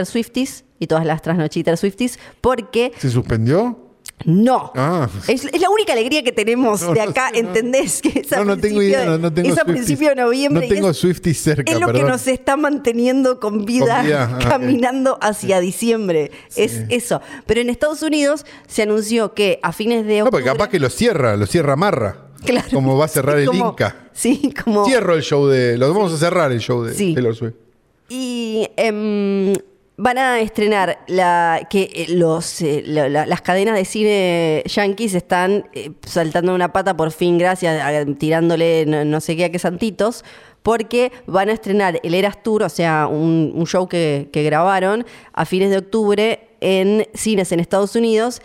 Swifties y todas las trasnochiters Swifties, porque ¿Se suspendió? no. Ah. Es, es la única alegría que tenemos No, de no acá, no. ¿entendés? Que es a No, no tengo idea, de- no, no tengo es a principio de noviembre. No tengo es- Swifties cerca, es lo que nos está manteniendo con vida, Con vida, ah, caminando hacia diciembre. Es eso. Pero en Estados Unidos se anunció que a fines de No, octubre... porque capaz que lo cierra, lo cierra Marra. Claro. Como va a cerrar el Como- Inca. Sí, como... Cierro el show de. Lo vamos a cerrar el show de Sí. Taylor Swift. Y em, van a estrenar la que eh, los eh, la- la- las cadenas de cine yankees están eh, saltando una pata por fin, gracias, a- tirándole no, sé qué a qué santitos, porque van a estrenar el Eras Tour, o sea, un, show que grabaron a fines de octubre en cines en Estados Unidos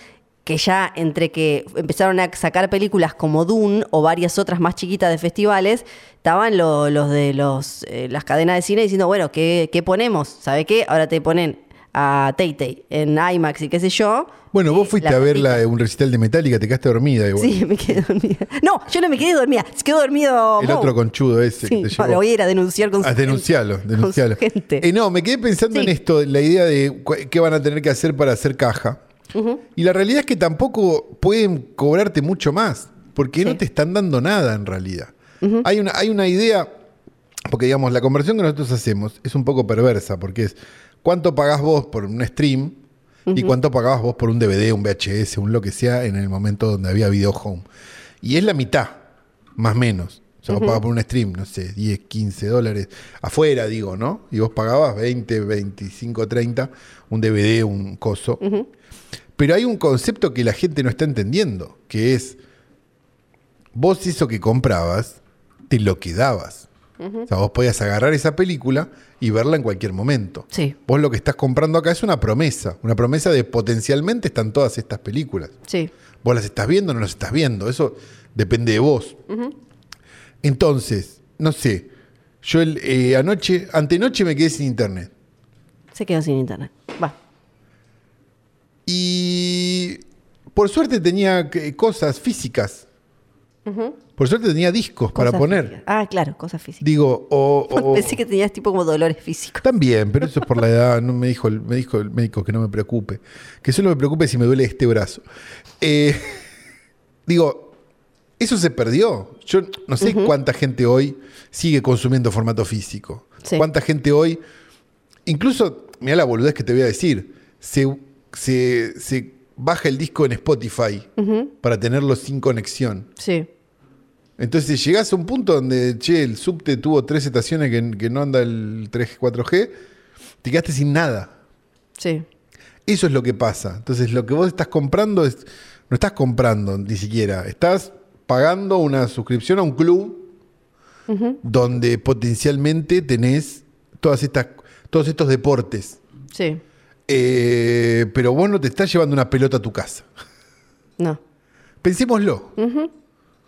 que ya entre que empezaron a sacar películas como Dune o varias otras más chiquitas de festivales, estaban lo- los de los, eh, las cadenas de cine diciendo, bueno, ¿qué, qué ponemos? ¿Sabe qué? Ahora te ponen a Tay Tay en IMAX y qué sé yo. Bueno, vos fuiste a ver la- un recital de Metallica, te quedaste dormida igual. Sí, me quedé dormida. No, yo no me quedé dormida, se quedó dormido. El Mo. otro conchudo ese Sí, que te no, llevó. lo voy a ir a denunciar con su Ah, denuncialo, gente. denuncialo. Con su gente. Eh, no, me quedé pensando Sí. en esto, la idea de qué van a tener que hacer para hacer caja. Y la realidad es que tampoco pueden cobrarte mucho más, porque no te están dando nada en realidad. hay, una, hay una idea, porque digamos, la conversión que nosotros hacemos es un poco perversa, porque es cuánto pagás vos por un stream y cuánto pagabas vos por un DVD, un VHS, un lo que sea, en el momento donde había video home. Y es la mitad, más o menos. O sea, vos pagabas por un stream, no sé, 10, 15 dólares. Afuera, digo, ¿no? Y vos pagabas 20, 25, 30, un DVD, un coso. Pero hay un concepto que la gente no está entendiendo, que es, vos eso que comprabas, te lo quedabas. O sea, vos podías agarrar esa película y verla en cualquier momento. Sí. Vos lo que estás comprando acá es una promesa, una promesa de potencialmente están todas estas películas. Sí. Vos las estás viendo o no las estás viendo, eso depende de vos. Entonces, no sé, yo el, eh, anoche, antenoche me quedé sin internet. Se quedó sin internet. Va. Y por suerte tenía eh, cosas físicas. Por suerte tenía discos para poner. físicas. Ah, claro, cosas físicas. Digo, o, o- Pensé que tenías tipo como dolores físicos. También, pero eso es por la edad. No me dijo, el- me dijo el médico que no me preocupe. Que solo me preocupe si me duele este brazo. Eh, digo, eso se perdió. Yo no sé cuánta gente hoy sigue consumiendo formato físico. Sí. Cuánta gente hoy, incluso, mira la boludez que te voy a decir, se, se- se baja el disco en Spotify para tenerlo sin conexión. Sí. Entonces llegás a un punto donde, che, el subte tuvo tres estaciones que, que no anda el 3, 4G, te quedaste sin nada. Sí. Eso es lo que pasa. Entonces lo que vos estás comprando es, no estás comprando ni siquiera, estás pagando una suscripción a un club donde potencialmente tenés todas estas, todos estos deportes. Sí. Eh, pero vos no te estás llevando una pelota a tu casa. No. Pensémoslo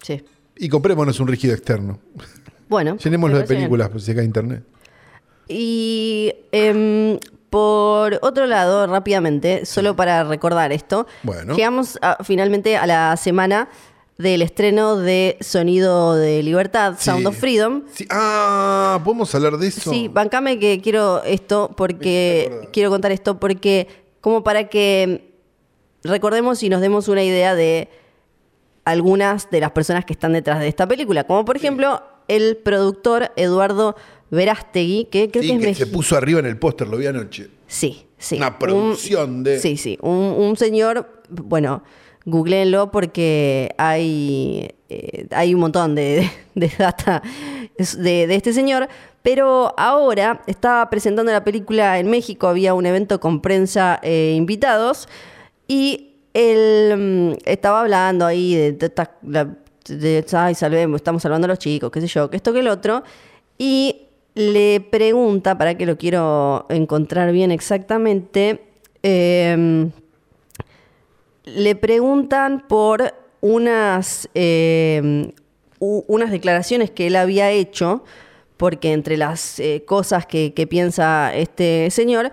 Sí. y comprémonos un rígido externo. Bueno. Llenémoslo de parece bien. películas, pues si acá hay internet. Y em, por otro lado, rápidamente, solo para recordar esto, Bueno. llegamos a- finalmente a la semana del estreno de Sonido de Libertad, Sound of Freedom. Sí. Ah, ¿podemos hablar de eso? Sí, bancame que quiero esto porque quiero contar esto porque como para que recordemos y nos demos una idea de algunas de las personas que están detrás de esta película, como por ejemplo el productor Eduardo Verástegui, que creo Sí, que es que se puso arriba en el póster, lo vi anoche. Sí, sí. Una producción de- Sí, sí. Un, un señor, bueno, googleenlo porque hay, eh, hay un montón de, de data de, de este señor. Pero ahora estaba presentando la película en México, había un evento con prensa e invitados y él mm, estaba hablando ahí de, de, de, ay, salvemos, estamos salvando a los chicos, qué sé yo, que esto, que el otro. Y le pregunta, para que lo quiero encontrar bien exactamente, eh, le preguntan por unas, eh, unas declaraciones que él había hecho, porque entre las eh, cosas que, que piensa este señor,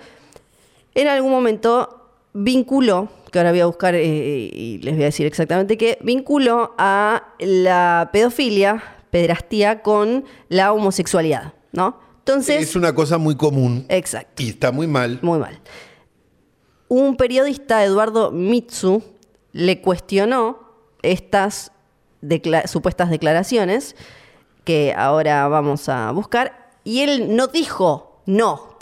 en algún momento vinculó, que ahora voy a buscar eh, y les voy a decir exactamente qué, vinculó a la pedofilia, pedrastía, con la homosexualidad, ¿no? Entonces, es una cosa muy común exacto. y está muy mal. Muy mal. Un periodista, Eduardo Mitsu, le cuestionó estas supuestas declaraciones que ahora vamos a buscar y él no dijo no.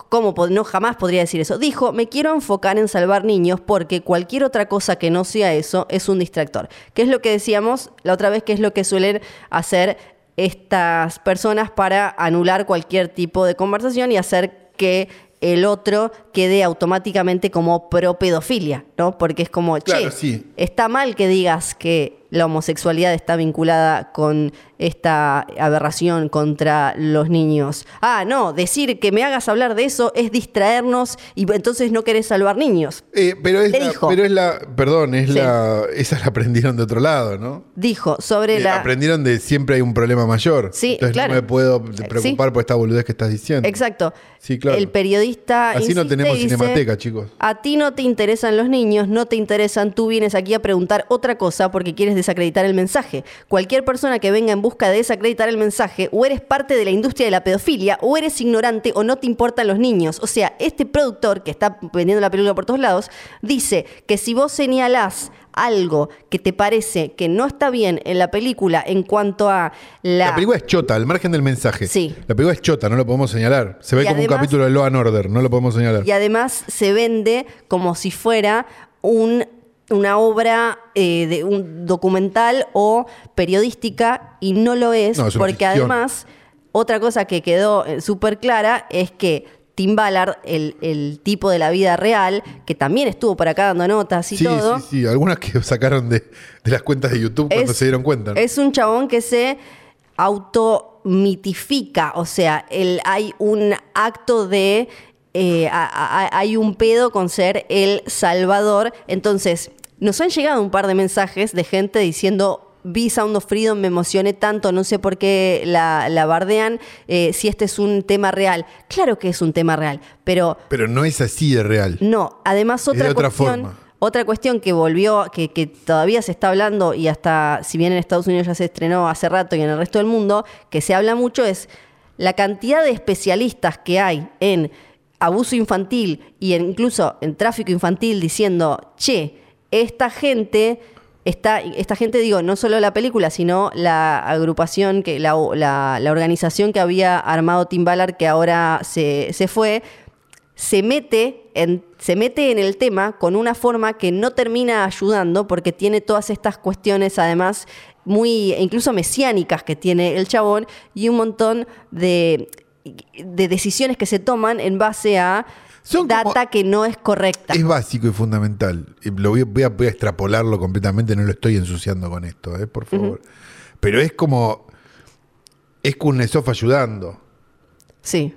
No, jamás podría decir eso. Dijo, me quiero enfocar en salvar niños porque cualquier otra cosa que no sea eso es un distractor. ¿Qué es lo que decíamos la otra vez? ¿Qué es lo que suelen hacer estas personas para anular cualquier tipo de conversación y hacer que el otro quede automáticamente como pro pedofilia, ¿no? Porque es como, che, Claro, sí. está mal que digas que la homosexualidad está vinculada con esta aberración contra los niños. Ah, no, decir que me hagas hablar de eso es distraernos y entonces no querés salvar niños. Eh, pero, es la, dijo. pero es la, perdón, es Sí. la, esa la aprendieron de otro lado, ¿no? Dijo sobre Eh, la... Aprendieron de siempre hay un problema mayor. Sí, Entonces claro. no me puedo Eh, preocupar sí. por esta boludez que estás diciendo. Exacto. Sí, claro. El periodista. Así no tenemos dice, cinemateca, chicos. A ti no te interesan los niños, no te interesan, tú vienes aquí a preguntar otra cosa porque quieres desacreditar el mensaje. Cualquier persona que venga en busca de desacreditar el mensaje, o eres parte de la industria de la pedofilia, o eres ignorante, o no te importan los niños. O sea, este productor que está vendiendo la película por todos lados, dice que si vos señalás algo que te parece que no está bien en la película en cuanto a la... La película es chota, al margen del mensaje. Sí. La película es chota, no lo podemos señalar. Se ve Y como además- un capítulo de Law and Order, no lo podemos señalar. Y además se vende como si fuera un, una obra eh, de un documental o periodística y no lo es, No, es una porque además otra cosa que quedó eh, súper clara es que Tim Ballard, el, el tipo de la vida real, que también estuvo por acá dando notas y sí, todo, sí, sí. Algunas que sacaron de, de las cuentas de YouTube cuando es- se dieron cuenta. ¿no? Es un chabón que se automitifica, o sea, el, hay un acto de... eh, a- a- hay un pedo con ser el salvador. Entonces, nos han llegado un par de mensajes de gente diciendo... Vi Sound of Freedom, me emocioné tanto, no sé por qué la, la bardean, eh, si este es un tema real. Claro que es un tema real, pero Pero no es así de real. no, además de otra otra cuestión, forma. otra cuestión que volvió, que, que todavía se está hablando y hasta, si bien en Estados Unidos ya se estrenó hace rato y en el resto del mundo, que se habla mucho es la cantidad de especialistas que hay en abuso infantil y en- incluso en tráfico infantil diciendo, che, esta gente... Esta, esta gente, digo, no solo la película, sino la agrupación, que la organización que había armado Tim Ballard, que ahora se, se fue, se mete, en, se mete en el tema con una forma que no termina ayudando porque tiene todas estas cuestiones además muy incluso mesiánicas que tiene el chabón y un montón de, de decisiones que se toman en base a Son como- data que no es correcta. Es básico y fundamental. Lo voy, voy a, voy a extrapolarlo completamente, no lo estoy ensuciando con esto, ¿eh? por favor. Pero es como. Es Kuznetsov ayudando. Sí,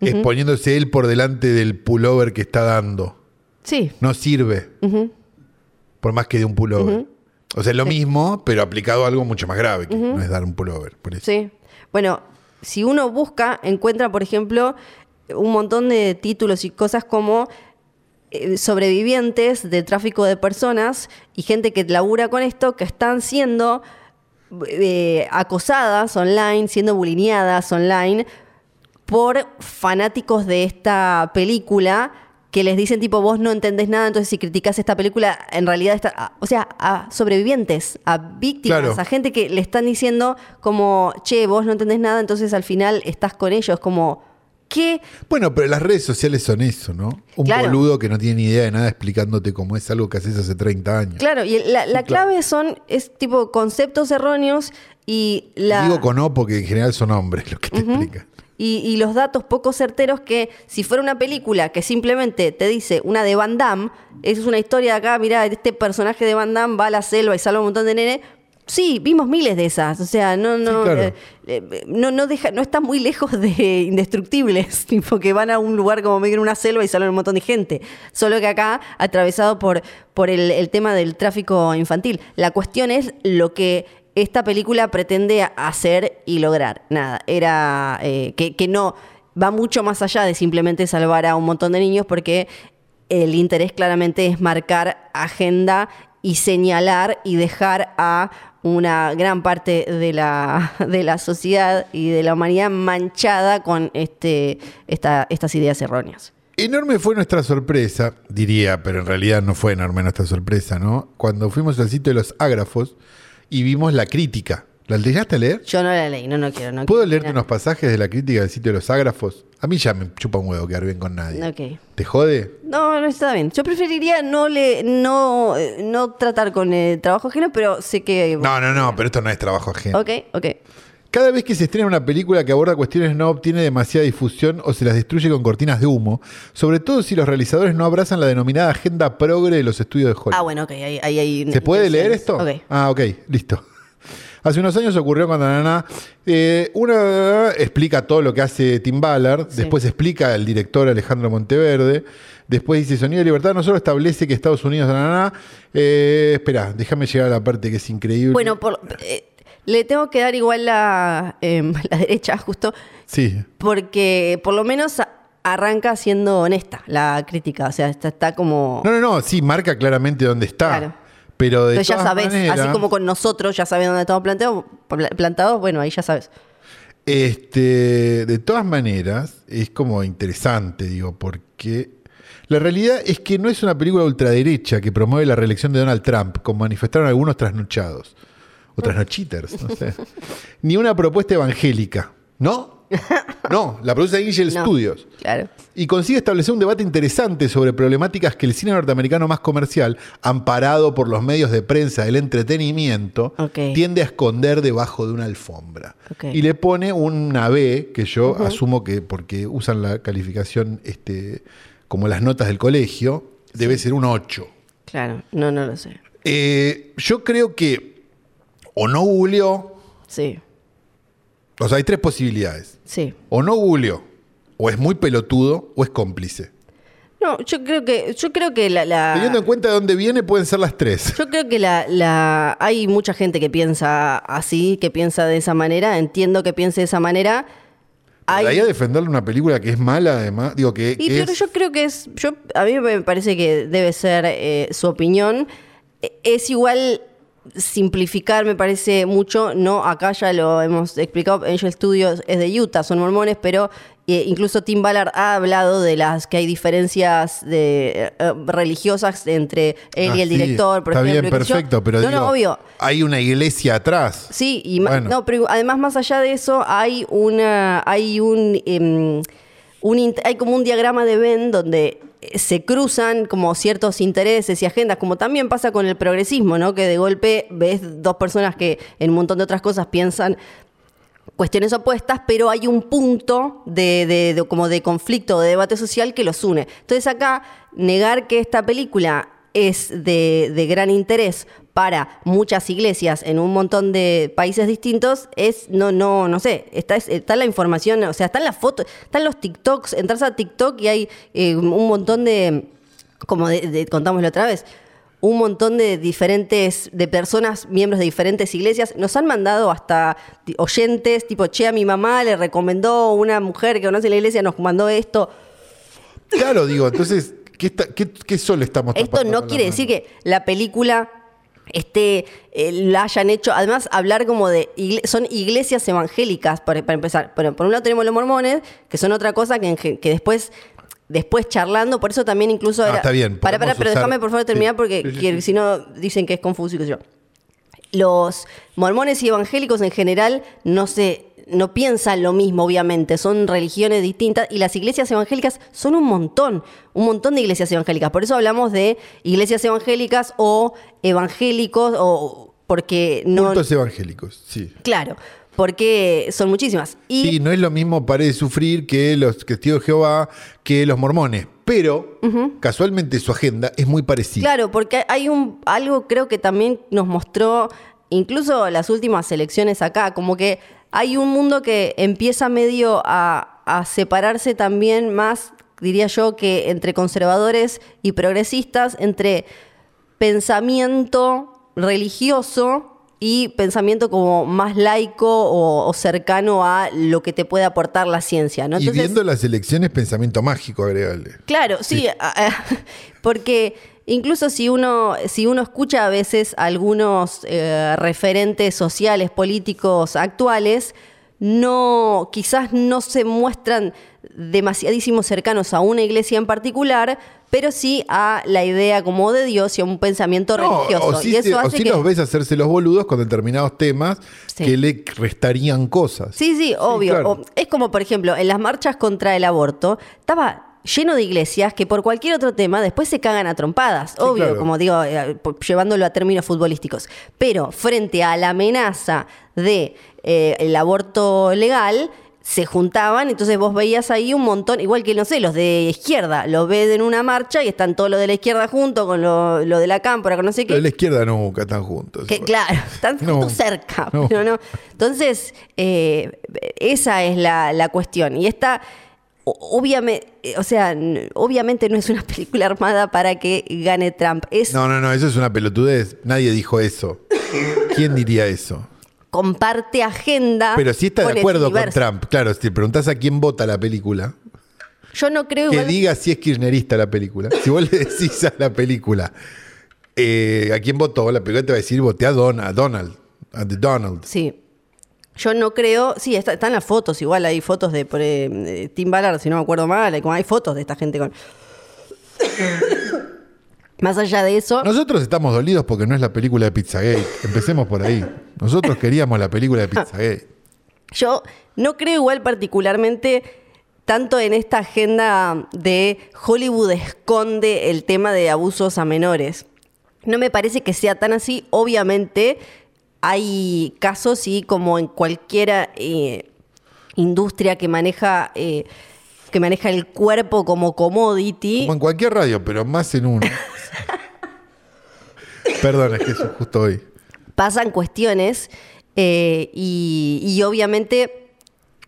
Es poniéndose él por delante del pullover que está dando. sí, No sirve. Por más que de un pullover. O sea, es lo mismo, pero aplicado a algo mucho más grave, que no es dar un pullover. Por eso. Sí. Bueno, si uno busca, encuentra, por ejemplo, un montón de títulos y cosas como eh, sobrevivientes del tráfico de personas y gente que labura con esto que están siendo eh, acosadas online, siendo bulineadas online por fanáticos de esta película que les dicen tipo vos no entendés nada, entonces si criticas esta película, en realidad está, o sea, a sobrevivientes, a víctimas, Claro. a gente que le están diciendo como, che, vos no entendés nada, entonces al final estás con ellos, como, ¿qué? Bueno, pero las redes sociales son eso, ¿no? Un Claro. boludo que no tiene ni idea de nada explicándote cómo es algo que haces hace 30 años. Claro, y la, la clave son, es tipo conceptos erróneos y la... Digo con O porque en general son hombres los que te explican. Y, y los datos poco certeros que si fuera una película que simplemente te dice una de Van Damme, es una historia de acá, mirá, este personaje de Van Damme va a la selva y salva a un montón de nene. Sí, vimos miles de esas. O sea, no, no, claro. eh, eh, no, no deja, no está muy lejos de indestructibles, tipo que van a un lugar como medio en una selva y salvan a un montón de gente. Solo que acá, atravesado por, por el, el tema del tráfico infantil. La cuestión es lo que esta película pretende hacer y lograr. Nada, era eh, que, que no va mucho más allá de simplemente salvar a un montón de niños porque el interés claramente es marcar agenda y señalar y dejar a una gran parte de la, de la sociedad y de la humanidad manchada con este, esta- estas ideas erróneas. Enorme fue nuestra sorpresa, diría, pero en realidad no fue enorme nuestra sorpresa, ¿no? Cuando fuimos al sitio de los ágrafos y vimos la crítica. ¿La llegaste a leer? Yo no la leí, no, no quiero. No ¿Puedo quiero leerte unos pasajes de la crítica del sitio de los ágrafos? A mí ya me chupa un huevo quedar bien con nadie. ¿Te jode? No, no está bien. Yo preferiría no le, no, eh, no tratar con el trabajo ajeno, pero sé que. No, no, no, pero esto no es trabajo ajeno. Ok, ok. Cada vez que se estrena una película que aborda cuestiones no obtiene demasiada difusión o se las destruye con cortinas de humo, sobre todo si los realizadores no abrazan la denominada agenda progre de los estudios de Hollywood. Ah, bueno, ok. Ahí, ahí hay ¿Se puede leer esto? Ok. Ah, ok, listo. Hace unos años ocurrió cuando Nana eh, una explica todo lo que hace Tim Ballard, Sí. después explica el director Alejandro Monteverde, después dice Sonido de Libertad no solo establece que Estados Unidos Nana, eh, espera, déjame llegar a la parte que es increíble. Bueno, por- eh, le tengo que dar igual la, em, la derecha, justo, sí. porque por lo menos arranca siendo honesta la crítica. O sea, está, está como. No, no, no, sí, marca claramente dónde está. Claro. Pero de Entonces ya todas sabes, maneras, así como con nosotros ya sabes dónde estamos planteados, plantados, bueno, ahí ya sabes. Este, de todas maneras, es como interesante, digo, porque la realidad es que no es una película ultraderecha que promueve la reelección de Donald Trump, como manifestaron algunos trasnochados, o trasnochiters, no sé, ni una propuesta evangélica, ¿no? No, la produce Angel No. Studios. Claro. Y consigue establecer un debate interesante sobre problemáticas que el cine norteamericano más comercial, amparado por los medios de prensa del entretenimiento, tiende a esconder debajo de una alfombra. Y le pone una B, que yo asumo que porque usan la calificación este, como las notas del colegio, debe ser un 8. Claro, no, no lo sé. Eh, yo creo que o no googleó, Sí, o sea, hay tres posibilidades. sí. O no googleó, o es muy pelotudo, o es cómplice. No, yo creo que, yo creo que la, la- Teniendo en cuenta de dónde viene, pueden ser las tres. yo creo que la, la, hay mucha gente que piensa así, que piensa de esa manera. Entiendo que piense de esa manera. Hay, De ahí a defenderle una película que es mala, además. Digo que. y que pero es- yo creo que es, yo a mí me parece que debe ser eh, su opinión. Eh, Es igual simplificar, me parece mucho. No, acá ya lo hemos explicado. Angel Studios es de Utah, son mormones, pero eh, incluso Tim Ballard ha hablado de las que hay diferencias de, eh, religiosas entre él Ah, y el sí, director, por Está ejemplo. bien, sé yo. perfecto, pero no, digo, no, obvio. hay una iglesia atrás. Sí, y ma- Bueno. no, pero además más allá de eso hay una, hay un, em, hay como un diagrama de Venn donde eh, se cruzan como ciertos intereses y agendas, como también pasa con el progresismo, ¿no? Que de golpe ves dos personas que en un montón de otras cosas piensan cuestiones opuestas, pero hay un punto de, de- de- como de conflicto de debate social que los une. Entonces acá, negar que esta película es de gran interés para muchas iglesias en un montón de países distintos es, no, no, no sé, está, es- está la información, o sea, están las fotos, están los TikToks, entras a TikTok y hay eh, un montón de, como de- de- contámoslo otra vez, un montón de diferentes, de personas, miembros de diferentes iglesias. Nos han mandado hasta oyentes, tipo, che, a mi mamá le recomendó una mujer que conoce la iglesia, nos mandó esto. Claro, digo, entonces, ¿qué, está- qué- qué sol estamos Esto no quiere decir que la película este, eh, la hayan hecho, además hablar como de, igle- son iglesias evangélicas, para, para empezar. Bueno, por un lado tenemos los mormones, que son otra cosa que, que después, después charlando, por eso también incluso Ah, era... está bien, Para, para, pero usar- déjame por favor terminar sí. porque Sí, sí, quiero- sí. si no dicen que es confuso y qué sé yo. Los mormones y evangélicos en general no se no piensan lo mismo, obviamente, son religiones distintas y las iglesias evangélicas son un montón, un montón de iglesias evangélicas. Por eso hablamos de iglesias evangélicas o evangélicos o porque no Cultos evangélicos, sí. claro, porque son muchísimas. Y Sí, no es lo mismo pare de sufrir que los testigos de Jehová, que los mormones, pero casualmente su agenda es muy parecida. Claro, porque hay un algo creo que también nos mostró incluso las últimas elecciones acá, como que hay un mundo que empieza medio a, a separarse también más, diría yo, que entre conservadores y progresistas, entre pensamiento religioso y pensamiento como más laico o, o cercano a lo que te puede aportar la ciencia, ¿no? y viendo las elecciones, pensamiento mágico, agregable. Claro, sí, porque incluso si uno, si uno escucha a veces algunos eh, referentes sociales, políticos actuales, no, quizás no se muestran demasiadísimo cercanos a una iglesia en particular, pero sí a la idea como de Dios y a un pensamiento No, religioso. o sí, y eso o hace sí que... los ves hacerse los boludos con determinados temas Sí. que le restarían cosas. Sí, sí, obvio. claro. O- es como, por ejemplo, en las marchas contra el aborto, estaba lleno de iglesias que por cualquier otro tema después se cagan a trompadas. obvio, claro. como digo, eh, llevándolo a términos futbolísticos. Pero frente a la amenaza de eh, el aborto legal, se juntaban, entonces vos veías ahí un montón, igual que, no sé, los de izquierda, los ves en una marcha y están todos los de la izquierda juntos con lo, lo de la cámpora, con no sé Los qué. de la izquierda nunca están juntos. Que, claro, están No. justo cerca, No. pero no. Entonces, eh, esa es la, la cuestión. Y esta, obviamente, o sea, obviamente no es una película armada para que gane Trump. Es No, no, no, eso es una pelotudez. Nadie dijo eso. ¿Quién diría eso? comparte agenda. Pero si está de acuerdo con. Trump. Claro, si preguntás a quién vota la película, Yo no creo que igual. diga si es kirchnerista la película. Si vos le decís a la película eh, a quién votó, la película te va a decir voté a, Don, a Donald, a The Donald. Sí. Yo no creo, sí, está- están las fotos, igual hay fotos de, por, eh, de Tim Ballard, si no me acuerdo mal, hay, como hay fotos de esta gente con... Más allá de eso, Nosotros estamos dolidos porque no es la película de Pizzagate. Empecemos por ahí. Nosotros queríamos la película de Pizzagate. Yo no creo igual particularmente tanto en esta agenda de Hollywood esconde el tema de abusos a menores. No me parece que sea tan así. Obviamente hay casos y como en cualquier eh, industria que maneja eh, que maneja el cuerpo como commodity. Como en cualquier radio, pero más en uno. Perdón, es que eso justo hoy. pasan cuestiones eh, y, y obviamente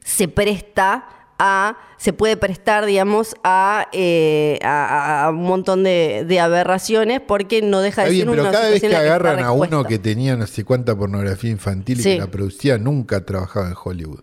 se presta a, se puede prestar, digamos, a, eh, a- a un montón de, de aberraciones porque no deja de Está bien, ser pero una cada vez que agarran a uno que tenía no sé cuánta pornografía infantil y Sí. que la producía, nunca trabajaba en Hollywood.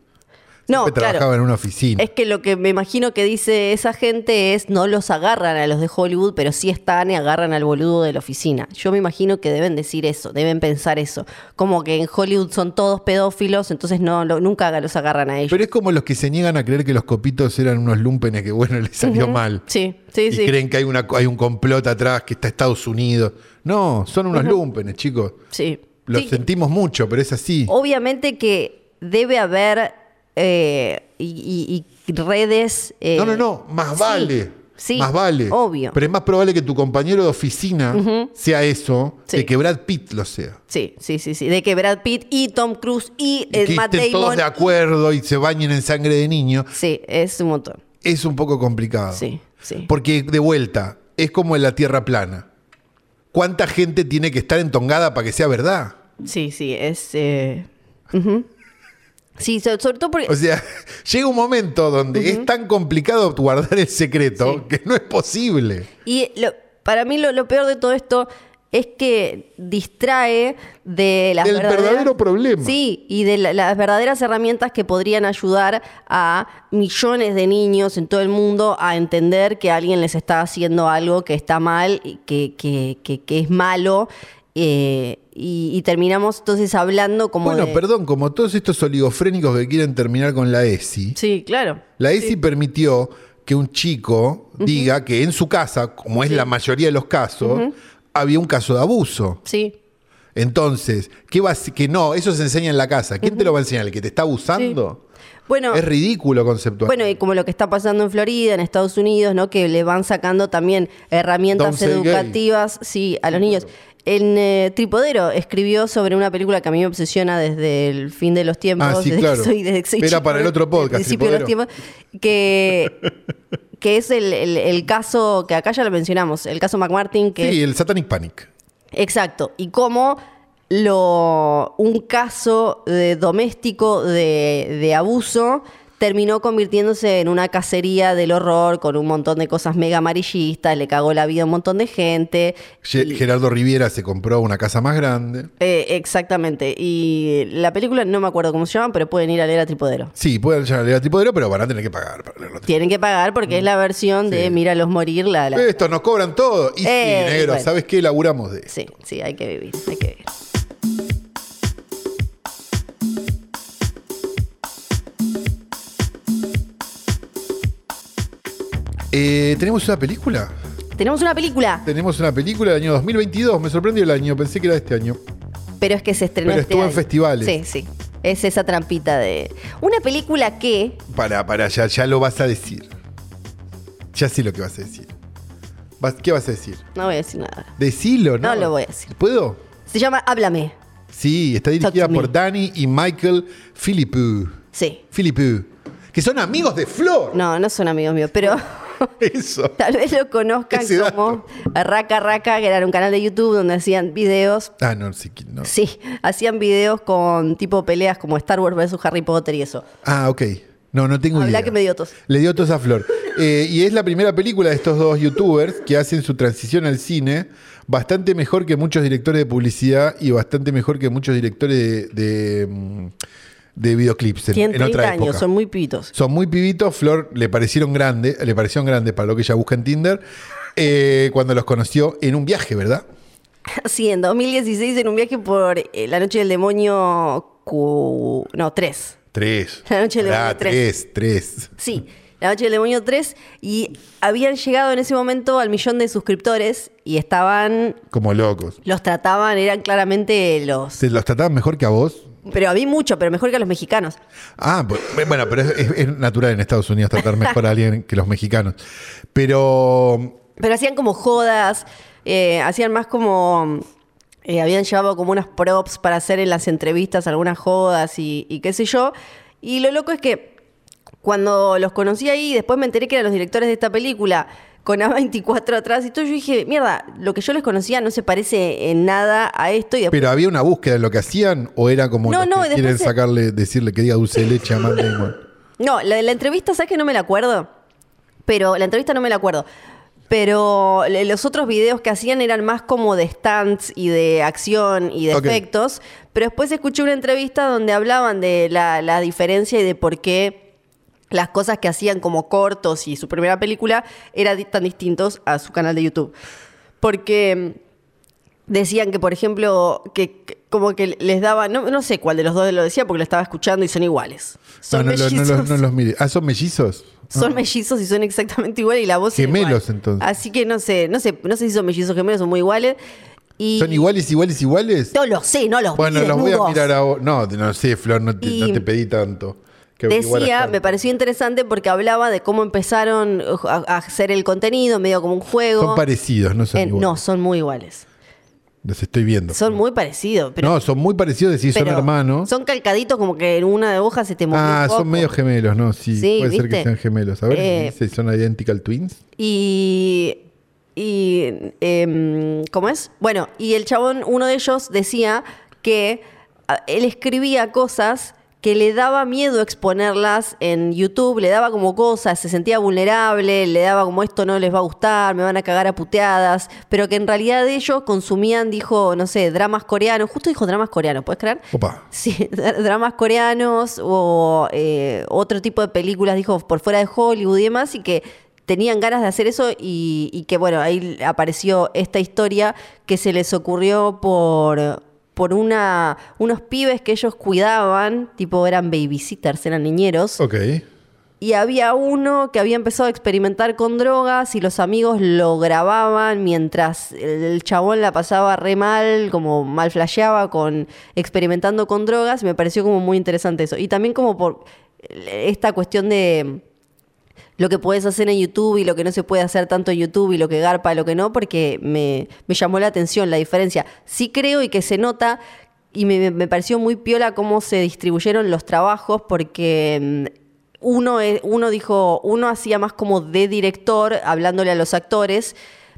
No, Siempre claro. trabajaba en una oficina. Es que lo que me imagino que dice esa gente es no los agarran a los de Hollywood, pero sí están y agarran al boludo de la oficina. Yo me imagino que deben decir eso, deben pensar eso. Como que en Hollywood son todos pedófilos, entonces no lo- nunca los agarran a ellos. Pero es como los que se niegan a creer que los copitos eran unos lumpenes que, bueno, les salió mal. Sí, sí, y sí. creen que hay, una, hay un complot atrás, que está Estados Unidos. No, son unos lumpenes, chicos. Sí. Lo Sí, sentimos mucho, pero es así. Obviamente que debe haber eh, y, redes. eh, no, no, no, más sí, vale. Sí, más vale. Obvio. Pero es más probable que tu compañero de oficina sea eso Sí. que que Brad Pitt lo sea. Sí, sí, sí, sí. De que Brad Pitt y Tom Cruise y, Y eh, que Matt estén todos de acuerdo y se bañen en sangre de niño. Sí, es un montón. Es un poco complicado. Sí, sí. Porque, de vuelta, es como en la Tierra plana. ¿Cuánta gente tiene que estar entongada para que sea verdad? Sí, sí, es. eh. Sí, so- sobre todo porque. O sea, llega un momento donde es tan complicado guardar el secreto Sí. que no es posible. Y lo- para mí lo, lo peor de todo esto es que distrae de las Del verdaderas- verdadero problema. Sí, y de la- las verdaderas herramientas que podrían ayudar a millones de niños en todo el mundo a entender que alguien les está haciendo algo que está mal, que, que, que- que es malo. eh, y, y terminamos entonces hablando como Bueno, de- perdón, como todos estos oligofrénicos que quieren terminar con la ESI, Sí, claro. la ESI permitió que un chico diga que en su casa, como es la mayoría de los casos, había un caso de abuso. Sí. Entonces, ¿qué va? Que no, eso se enseña en la casa. ¿Quién te lo va a enseñar? ¿El que te está abusando? Bueno, Es ridículo conceptual. Bueno, y como lo que está pasando en Florida, en Estados Unidos, ¿no? Que le van sacando también herramientas Don't educativas, sí, a los niños. En eh, Tripodero escribió sobre una película que a mí me obsesiona desde el fin de los tiempos. Ah, sí, desde claro. Que soy, desde que soy Era chico, para el otro podcast, principio de los tiempos, que, que es el, el- el caso, que acá ya lo mencionamos, el caso McMartin, que sí, el Satanic Panic. Exacto. Y cómo lo, un caso de doméstico de, de abuso terminó convirtiéndose en una cacería del horror con un montón de cosas mega amarillistas, le cagó la vida a un montón de gente. Ge- Y- Gerardo Riviera se compró una casa más grande. eh, exactamente. Y la película no me acuerdo cómo se llama, pero pueden ir a leer a Tripodero. Sí, pueden llamarle a Tripodero, pero van a tener que pagar para leerlo. Tienen que pagar porque es la versión de Sí. Míralos morir. La, la- Estos nos cobran todo. Y Eh, sí, negro, bueno. ¿sabes qué? Laburamos de eso. Sí, sí, hay que vivir, hay que vivir. Eh, ¿Tenemos una película? Tenemos una película, Tenemos una película del año 2022. Me sorprendió el año, pensé que era este año. pero es que se estrenó Pero este estuvo en festivales. Sí, sí. Es esa trampita de. Una película que. Para, para, ya, ya lo vas a decir. Ya sé lo que vas a decir. Vas- ¿Qué vas a decir? No voy a decir nada. Decilo, ¿no? No lo voy a decir. ¿Puedo? Se llama Háblame. Sí, está dirigida por Danny y Michael Philippou. Sí. Philippou. Que son amigos de Flor. No, no son amigos míos, pero Eso. tal vez lo conozcan Ese como Raka Raka, que era un canal de YouTube donde hacían videos. Ah, no, sí, que no. Sí, hacían videos con tipo peleas como Star Wars vs Harry Potter y eso. Ah, ok. No, no tengo Habla idea. que me dio tos. Le dio tos a Flor. Eh, y es la primera película de estos dos youtubers que hacen su transición al cine bastante mejor que muchos directores de publicidad y bastante mejor que muchos directores de, de, mm, de videoclips en, en 30 otra años, época. son muy pitos. Son muy pibitos. Flor le parecieron grandes, le parecieron grandes para lo que ella busca en Tinder eh, cuando los conoció en un viaje, ¿verdad? Sí, en 2016 en un viaje por eh, la noche del demonio. No, 3. Tres. La noche del Ah, demonio, tres, tres. Sí, la noche del demonio 3 y habían llegado en ese momento al millón de suscriptores y estaban, Como locos. los trataban, eran claramente los... ¿Se los trataban mejor que a vos? Pero a mí mucho, pero mejor que a los mexicanos. Ah, bueno, pero es, es- es natural en Estados Unidos tratar mejor a alguien que los mexicanos. Pero Pero hacían como jodas, eh, hacían más como... eh, habían llevado como unas props para hacer en las entrevistas algunas jodas y, y qué sé yo. Y lo loco es que cuando los conocí ahí, después me enteré que eran los directores de esta película, con A24 atrás y todo, yo dije, mierda, lo que yo les conocía no se parece en nada a esto. Y después pero había una búsqueda de lo que hacían o era como No, no, que quieren se- sacarle, decirle que diga dulce de leche a Matt Damon? No, la entrevista, ¿sabes que no me la acuerdo? Pero la entrevista no me la acuerdo. Pero los otros videos que hacían eran más como de stunts y de acción y de efectos. Pero después escuché una entrevista donde hablaban de la, la diferencia y de por qué las cosas que hacían como cortos y su primera película eran tan distintos a su canal de YouTube. Porque mm, decían que, por ejemplo, que, que como que les daba, no, no sé cuál de los dos lo decía porque lo estaba escuchando y son iguales. Son no, no, lo- no mellizos. los, no los mire. Ah, son mellizos. Son mellizos y son exactamente iguales y la voz es Gemelos, igual. entonces. Así que no sé, no sé, no sé si son mellizos gemelos, son muy iguales. Y ¿Son iguales, iguales, iguales? No lo sé, no los Bueno, los voy a mirar ahora. No, no sé, Flor, no te, Y no te pedí tanto. Decía, me pareció interesante porque hablaba de cómo empezaron a, a hacer el contenido, medio como un juego. Son parecidos, no son Eh, iguales. no, son muy iguales. Los estoy viendo. Son muy parecidos. Pero, no, son muy parecidos, decir, son hermanos. Son calcaditos como que en una de hojas se te movió Ah, un poco. son medio gemelos, ¿no? Sí, Sí, puede ser que sean gemelos. A ver, Eh, dice, son identical twins. Y. Y. em, ¿Cómo es? Bueno, y el chabón, uno de ellos decía que ah, él escribía cosas que le daba miedo exponerlas en YouTube, le daba como cosas, se sentía vulnerable, le daba como esto no les va a gustar, me van a cagar a puteadas, pero que en realidad ellos consumían, dijo, no sé, dramas coreanos, justo dijo dramas coreanos, ¿puedes creer? Opa. Sí, dramas coreanos o eh, otro tipo de películas, dijo, por fuera de Hollywood y demás, y que tenían ganas de hacer eso y, y que bueno, ahí apareció esta historia que se les ocurrió por, por una, unos pibes que ellos cuidaban, tipo eran babysitters, eran niñeros. Ok. Y había uno que había empezado a experimentar con drogas y los amigos lo grababan mientras el chabón la pasaba re mal, como mal flasheaba con experimentando con drogas. Me pareció como muy interesante eso. Y también como por esta cuestión de lo que puedes hacer en YouTube y lo que no se puede hacer tanto en YouTube y lo que garpa y lo que no, porque me, me llamó la atención la diferencia. Sí creo y que se nota y me, me pareció muy piola cómo se distribuyeron los trabajos porque mm, uno, uno dijo, uno hacía más como de director, hablándole a los actores,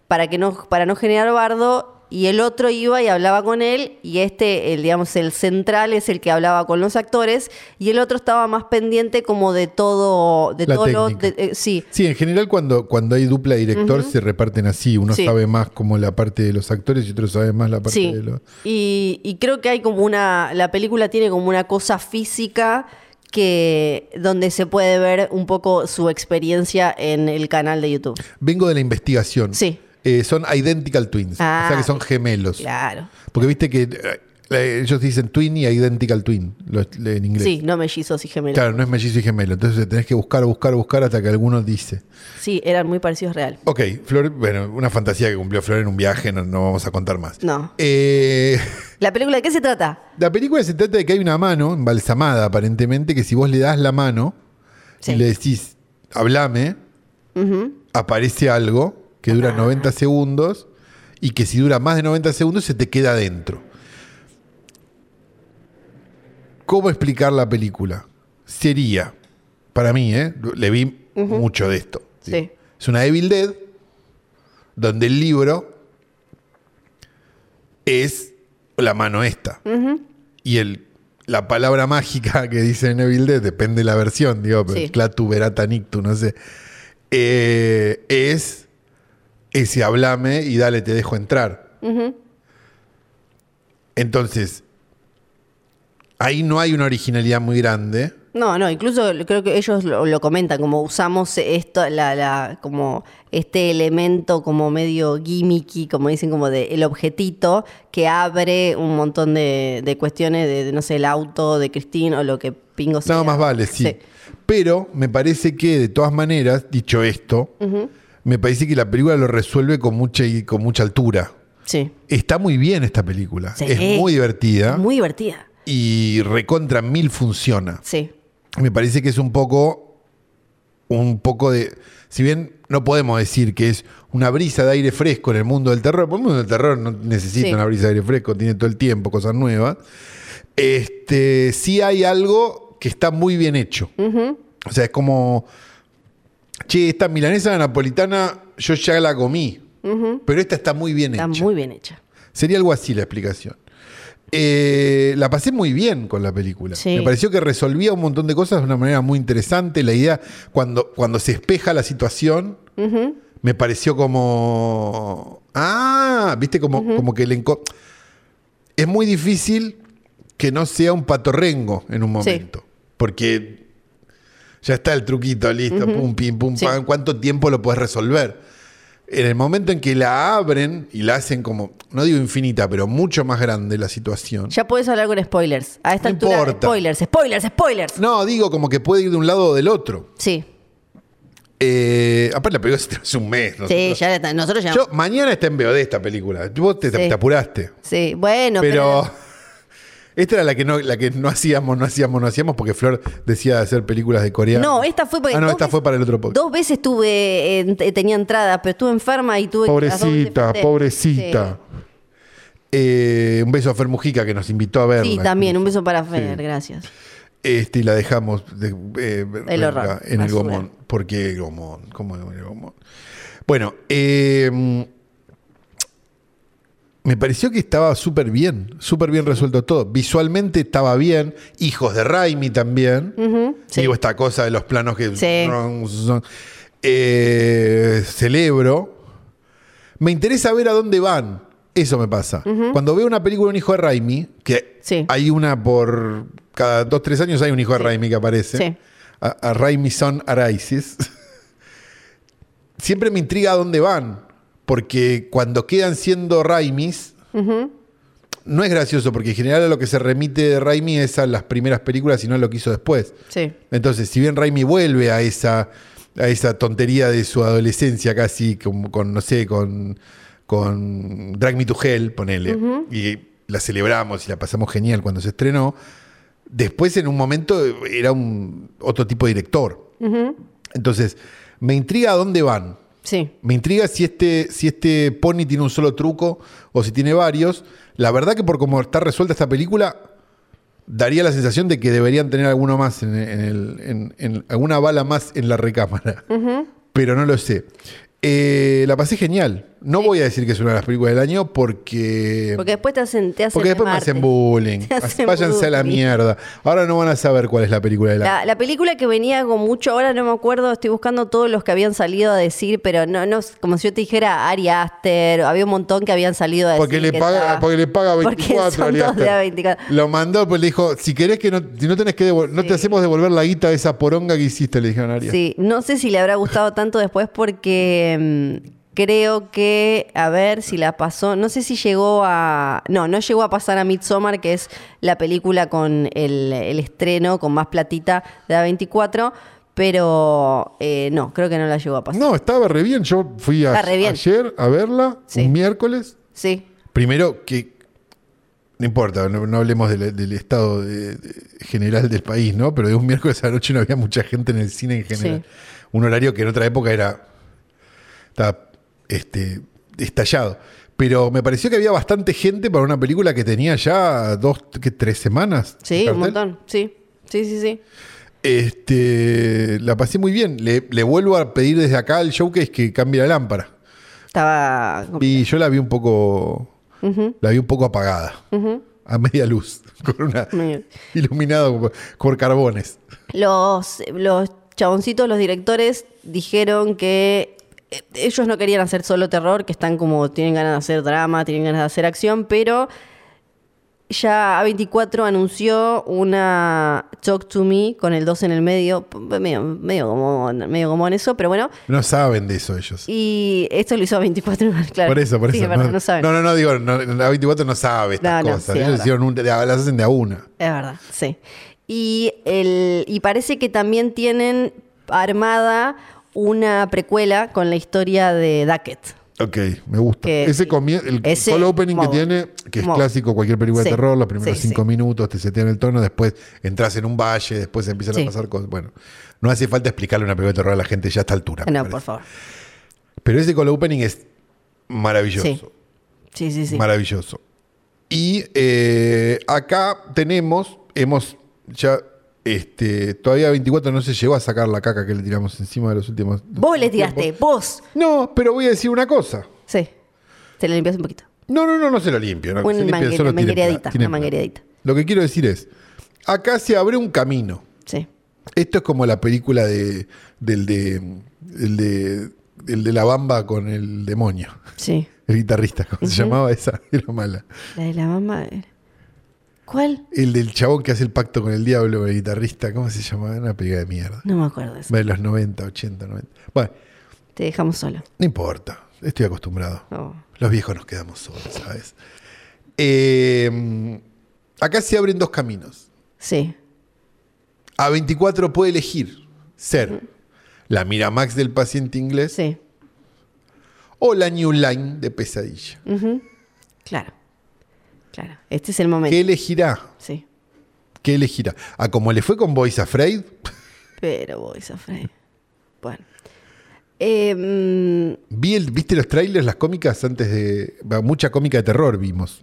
para que no, para no generar bardo, y el otro iba y hablaba con él, y este, el, digamos, el central es el que hablaba con los actores, y el otro estaba más pendiente como de todo, de La todo lo, de- eh, sí, Sí, en general cuando, cuando hay dupla director se reparten así. Uno Sí. sabe más como la parte de los actores y otro sabe más la parte Sí, de los... y, y creo que hay como una, la película tiene como una cosa física que donde se puede ver un poco su experiencia en el canal de YouTube. Vengo de la investigación. Sí. Eh, son identical twins. Ah. o sea que son gemelos. Claro. Porque viste que eh, ellos dicen twin y identical twin en inglés. Sí, no mellizos y gemelos. Claro, no es mellizo y gemelo. Entonces tenés que buscar, buscar, buscar hasta que alguno dice. Sí, eran muy parecidos real. Ok, Flor, bueno, una fantasía que cumplió Flor en un viaje, no, no vamos a contar más. No. Eh, ¿La película de qué se trata? la película se trata de que hay una mano embalsamada, aparentemente, que si vos le das la mano Sí. y le decís, hablame, aparece algo que dura Ah. 90 segundos y que si dura más de 90 segundos se te queda adentro. ¿Cómo explicar la película? Sería, para mí, ¿eh? le vi mucho de esto. Sí. Es una Evil Dead, donde el libro es la mano esta. Y el, la palabra mágica que dice en Evil Dead, depende de la versión, digo, pero Sí. clatu, verata, nictu, no sé, eh, es ese hablame y dale, te dejo entrar. Entonces, ahí no hay una originalidad muy grande. No, no, incluso creo que ellos lo, lo comentan, como usamos esto, la, la, como este elemento como medio gimmicky, como dicen, como de el objetito que abre un montón de, de cuestiones de, de, no sé, el auto de Christine o lo que pingo sea. No, más vale, sí. Pero me parece que, de todas maneras, dicho esto, me parece que la película lo resuelve con mucha, con mucha altura. Sí. Está muy bien esta película. Sí. Es muy divertida. Muy divertida. y recontra mil funciona. Sí. Me parece que es un poco. Un poco de. Si bien no podemos decir que es una brisa de aire fresco en el mundo del terror, porque el mundo del terror no necesita Sí. una brisa de aire fresco, tiene todo el tiempo cosas nuevas. Este, sí hay algo que está muy bien hecho. O sea, es como. Che, esta milanesa napolitana yo ya la comí. Pero esta está muy bien Está hecha. muy bien hecha. Sería algo así la explicación. Eh, la pasé muy bien con la película. Sí. Me pareció que resolvía un montón de cosas de una manera muy interesante. La idea, cuando, cuando se espeja la situación, me pareció como. Ah, viste, como, como que le Es muy difícil que no sea un patorrengo en un Sí. momento. Porque ya está el truquito, listo, pum, pim, pum, Sí. pam. ¿Cuánto tiempo lo puedes resolver? En el momento en que la abren y la hacen como, no digo infinita, pero mucho más grande la situación. Ya puedes hablar con spoilers. A esta No altura, importa. spoilers, spoilers, spoilers. No, digo como que puede ir de un lado o del otro. Sí, Eh, aparte la película se hace un mes. sí, nosotros- ya está. Nosotros ya. Yo, mañana está en VOD esta película. Vos te, Sí. te apuraste. sí, bueno, pero, pero. Esta era la que no, la que no hacíamos, no hacíamos, no hacíamos, porque Flor decía hacer películas de coreano. No, esta fue porque Ah, no, dos esta veces- fue para el otro podcast. Dos veces tuve, en- tenía entrada, pero estuve enferma y tuve que- las dos veces Pobrecita, falté. pobrecita. Eh, un beso a Fer Mujica que nos invitó a Sí, verla. Sí, también, un beso para Fer, Sí. gracias. Este, y la dejamos de- eh, El verla horror, en el basura. Gomón. ¿Por qué el Gomón? ¿Cómo el Gomón? Bueno, eh, me pareció que estaba súper bien, súper bien resuelto todo. Visualmente estaba bien, Hijos de Raimi también. Sí. Digo, esta cosa de los planos que... Sí. Eh, celebro. Me interesa ver a dónde van. Eso me pasa. Cuando veo una película de un hijo de Raimi, que Sí. hay una por cada dos, tres años hay un hijo de Raimi que aparece. Sí. A, a Raimi Son Araisis. Siempre me intriga a dónde van. Porque cuando quedan siendo Raimis, no es gracioso, porque en general a lo que se remite de Raimi es a las primeras películas y no a lo que hizo después. Sí. Entonces, si bien Raimi vuelve a esa, a esa tontería de su adolescencia casi, con, con, no sé, con, con Drag Me to Hell, ponele, y la celebramos y la pasamos genial cuando se estrenó, después en un momento era un otro tipo de director. Entonces, me intriga a dónde van. Sí. Me intriga si este, si este pony tiene un solo truco o si tiene varios. La verdad que por cómo está resuelta esta película, daría la sensación de que deberían tener alguno más en, en el- en- en- alguna bala más en la recámara. Pero no lo sé. Eh, la pasé genial. No voy a decir que es una de las películas del año porque. Porque después te hacen, te hacen porque después me hacen bullying. Hacen Váyanse a la mierda. Ahora no van a saber cuál es la película del año. La, la película que venía con mucho, ahora no me acuerdo, estoy buscando todos los que habían salido a decir, pero no, no, como si yo te dijera Ari Aster, había un montón que habían salido a decir. Porque le, que paga, porque le paga Porque 24 son Ari todos Aster. de a 24. Lo mandó, pues le dijo, si querés que no, si no tenés que devol- no te hacemos devolver la guita de esa poronga que hiciste, le dijeron a Arias. Sí, no sé si le habrá gustado tanto después porque mm, creo que, a ver si la pasó, no sé si llegó a, no, no llegó a pasar a Midsommar, que es la película con el, el estreno, con más platita de A24, pero eh, no, creo que no la llegó a pasar. No, estaba re bien. Yo fui a- ayer a verla, Sí. un miércoles. Sí, Primero que, no importa, no, no hablemos del, del estado de- de- general del país, ¿no? Pero de un miércoles a la noche no había mucha gente en el cine en general. Sí. Un horario que en otra época era, estaba este, estallado. Pero me pareció que había bastante gente para una película que tenía ya dos, que tres semanas. sí, un montón, sí, sí, sí, sí. Este, la pasé muy bien. Le, le vuelvo a pedir desde acá al showcase que cambie la lámpara. Estaba... Y yo la vi un poco, la vi un poco apagada, a media luz, con una iluminado por, carbones. Los, los chaboncitos, los directores, dijeron que ellos no querían hacer solo terror, que están como, tienen ganas de hacer drama, tienen ganas de hacer acción, pero ya A24 anunció una Talk to Me con el 2 en el medio, medio, medio, como, medio como en eso, pero bueno. No saben de eso ellos. Y esto lo hizo A24, claro. Por eso, por eso. no, no, saben. no, no, no, digo, no, la 24 no sabe estas No, cosas. sí, ellos hicieron un, de- las hacen de a una. Es verdad, sí. Y, el, y parece que también tienen armada una precuela con la historia de Duckett. Ok, me gusta. Que- ese el ese- solo opening que tiene, que es Modo. clásico cualquier película Sí, de terror, los primeros sí, cinco sí. minutos te setean el tono, después entras en un valle, después empiezan a pasar cosas. Bueno, no hace falta explicarle una película de terror a la gente ya a esta altura. No, por favor. Pero ese cold opening es maravilloso. Sí. Sí, sí, sí. Maravilloso. Y eh, acá tenemos, hemos ya, este, todavía 24 no se llegó a sacar la caca que le tiramos encima de los últimos. Vos le tiraste, tiempos. vos. No, pero voy a decir una cosa. Sí. Te la limpias un poquito. No, no, no, no se lo limpio. No, Una se limpia, manguera- solo tiene manguereadita, pla- tiene una manguereadita. Lo que quiero decir es, acá se abre un camino. Sí. Esto es como la película de, del de, el de, el de la bamba con el demonio. Sí. El guitarrista, ¿cómo se llamaba esa? Era mala. La de la mamá. eh. ¿Cuál? El del chabón que hace el pacto con el diablo, el guitarrista, ¿cómo se llamaba? Una película de mierda. No me acuerdo de eso. De los 90, 80, 90. Bueno, Te dejamos solo. no importa. Estoy acostumbrado. Oh. Los viejos nos quedamos solos, ¿sabes? Eh, acá se abren dos caminos. Sí. A24 puede elegir ser la Miramax del paciente inglés Sí. o la New Line de pesadilla. Claro. Claro. Este es el momento. ¿Qué elegirá? Sí. ¿Qué elegirá? ¿A como le fue con Boys Afraid? Pero Boys Afraid. Bueno. Eh, mm, Vi el- ¿Viste los trailers, las cómicas antes de... Mucha cómica de terror vimos.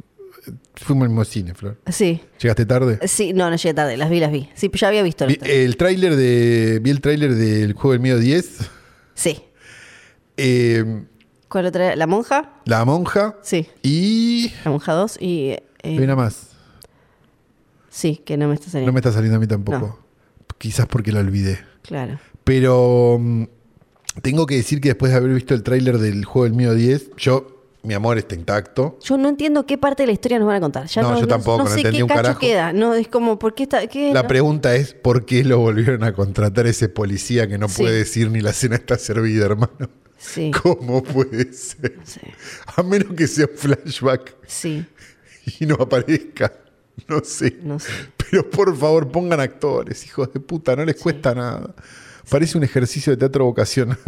Fuimos al mismo cine, Flor. sí. ¿Llegaste tarde? Sí, no, no llegué tarde, las vi, las vi. Sí, ya había visto Vi, el tráiler de... Vi el tráiler del Juego del Miedo 10. Sí. Eh, ¿Cuál otra? ¿La monja? La monja Sí, y... la monja 2 y... eh, una más. sí, que no me está No saliendo. me está saliendo a mí tampoco. No. Quizás porque la olvidé. Claro. Pero mm, tengo que decir que después de haber visto el tráiler del juego del mío 10, yo, mi amor está intacto. Yo no entiendo qué parte de la historia nos van a contar. Ya No, no, yo tampoco, no sé entendí qué un cacho carajo. queda. No, es como, ¿por qué está...? Qué, La no? pregunta es, ¿por qué lo volvieron a contratar ese policía que no Sí. puede decir ni la cena está servida, hermano? Sí, ¿Cómo puede ser? sí, A menos que sea un flashback sí, y no aparezca. No sé. no sé. Pero por favor, pongan actores, hijos de puta, no les cuesta nada. Parece un ejercicio de teatro vocacional.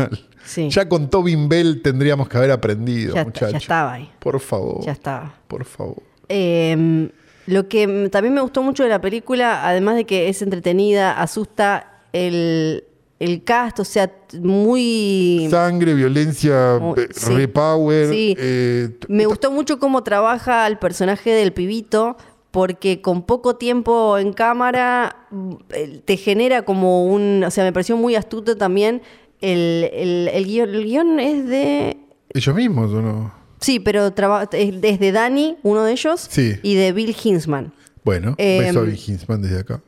Sí. Ya con Tobin Bell tendríamos que haber aprendido, Ya, muchachos. ya estaba ahí. Por favor. Ya estaba. Por favor. Eh, lo que también me gustó mucho de la película, además de que es entretenida, asusta el, el cast, o sea, muy... Sangre, violencia, eh, sí. repower. Sí. eh, Me gustó mucho cómo trabaja el personaje del pibito, porque con poco tiempo en cámara mm, eh, te genera como un... O sea, me pareció muy astuto también. El, el, el guion, el guion es de... ¿Ellos mismos o no? Sí, pero es de Danny, uno de ellos, Sí. y de Bill Hinsman. Bueno, beso a Bill Hinsman desde acá.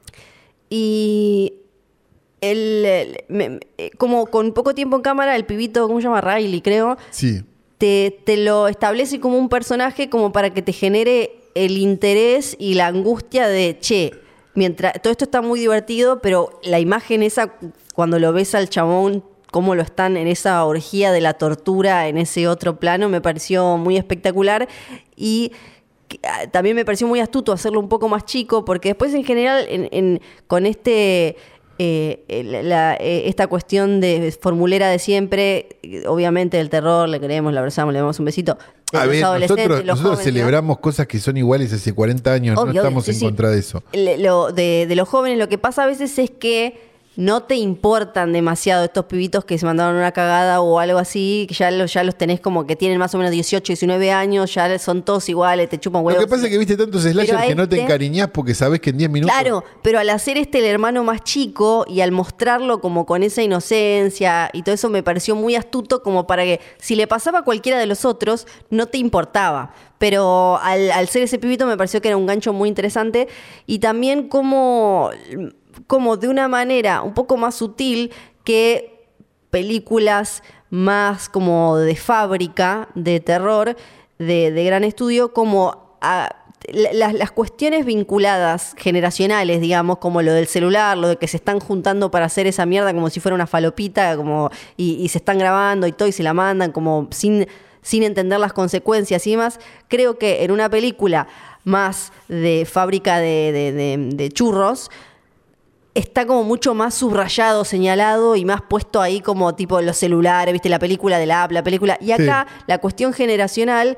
Y el, el- me- me- eh, como con poco tiempo en cámara, el pibito, ¿cómo se llama? Riley, creo, Sí. te, te lo establece como un personaje como para que te genere el interés y la angustia de, che, mientras todo esto está muy divertido, pero la imagen esa, cuando lo ves al chabón, cómo lo están en esa orgía de la tortura en ese otro plano, me pareció muy espectacular y ah, también me pareció muy astuto hacerlo un poco más chico, porque después en general en- en- con este... eh, la- eh, esta cuestión de formulera de siempre, obviamente el terror, le queremos, le abrazamos, le damos un besito. A Los ver, adolescentes, nosotros, los nosotros jóvenes, ¿no? celebramos cosas que son iguales hace 40 años, no Obvio, estamos sí, en sí. contra de eso. Le- lo- de, de los jóvenes, lo que pasa a veces es que no te importan demasiado estos pibitos que se mandaron una cagada o algo así, que ya los, ya los tenés como que tienen más o menos 18, 19 años, ya son todos iguales, te chupan Lo huevos. que pasa es que viste tantos slashers que no te este- encariñás porque sabés que en 10 minutos. Claro, pero al hacer este el hermano más chico y al mostrarlo como con esa inocencia y todo eso me pareció muy astuto como para que si le pasaba a cualquiera de los otros no te importaba. Pero al, al ser ese pibito me pareció que era un gancho muy interesante y también como, como de una manera un poco más sutil que películas más como de fábrica, de terror, de, de gran estudio, como las, las cuestiones vinculadas, generacionales, digamos, como lo del celular, lo de que se están juntando para hacer esa mierda como si fuera una falopita, como, y, y se están grabando y todo, y se la mandan como sin, sin entender las consecuencias y demás, creo que en una película más de fábrica de, de- de- de churros, está como mucho más subrayado, señalado y más puesto ahí como tipo los celulares, viste, la película de la app, la película. Y acá la cuestión generacional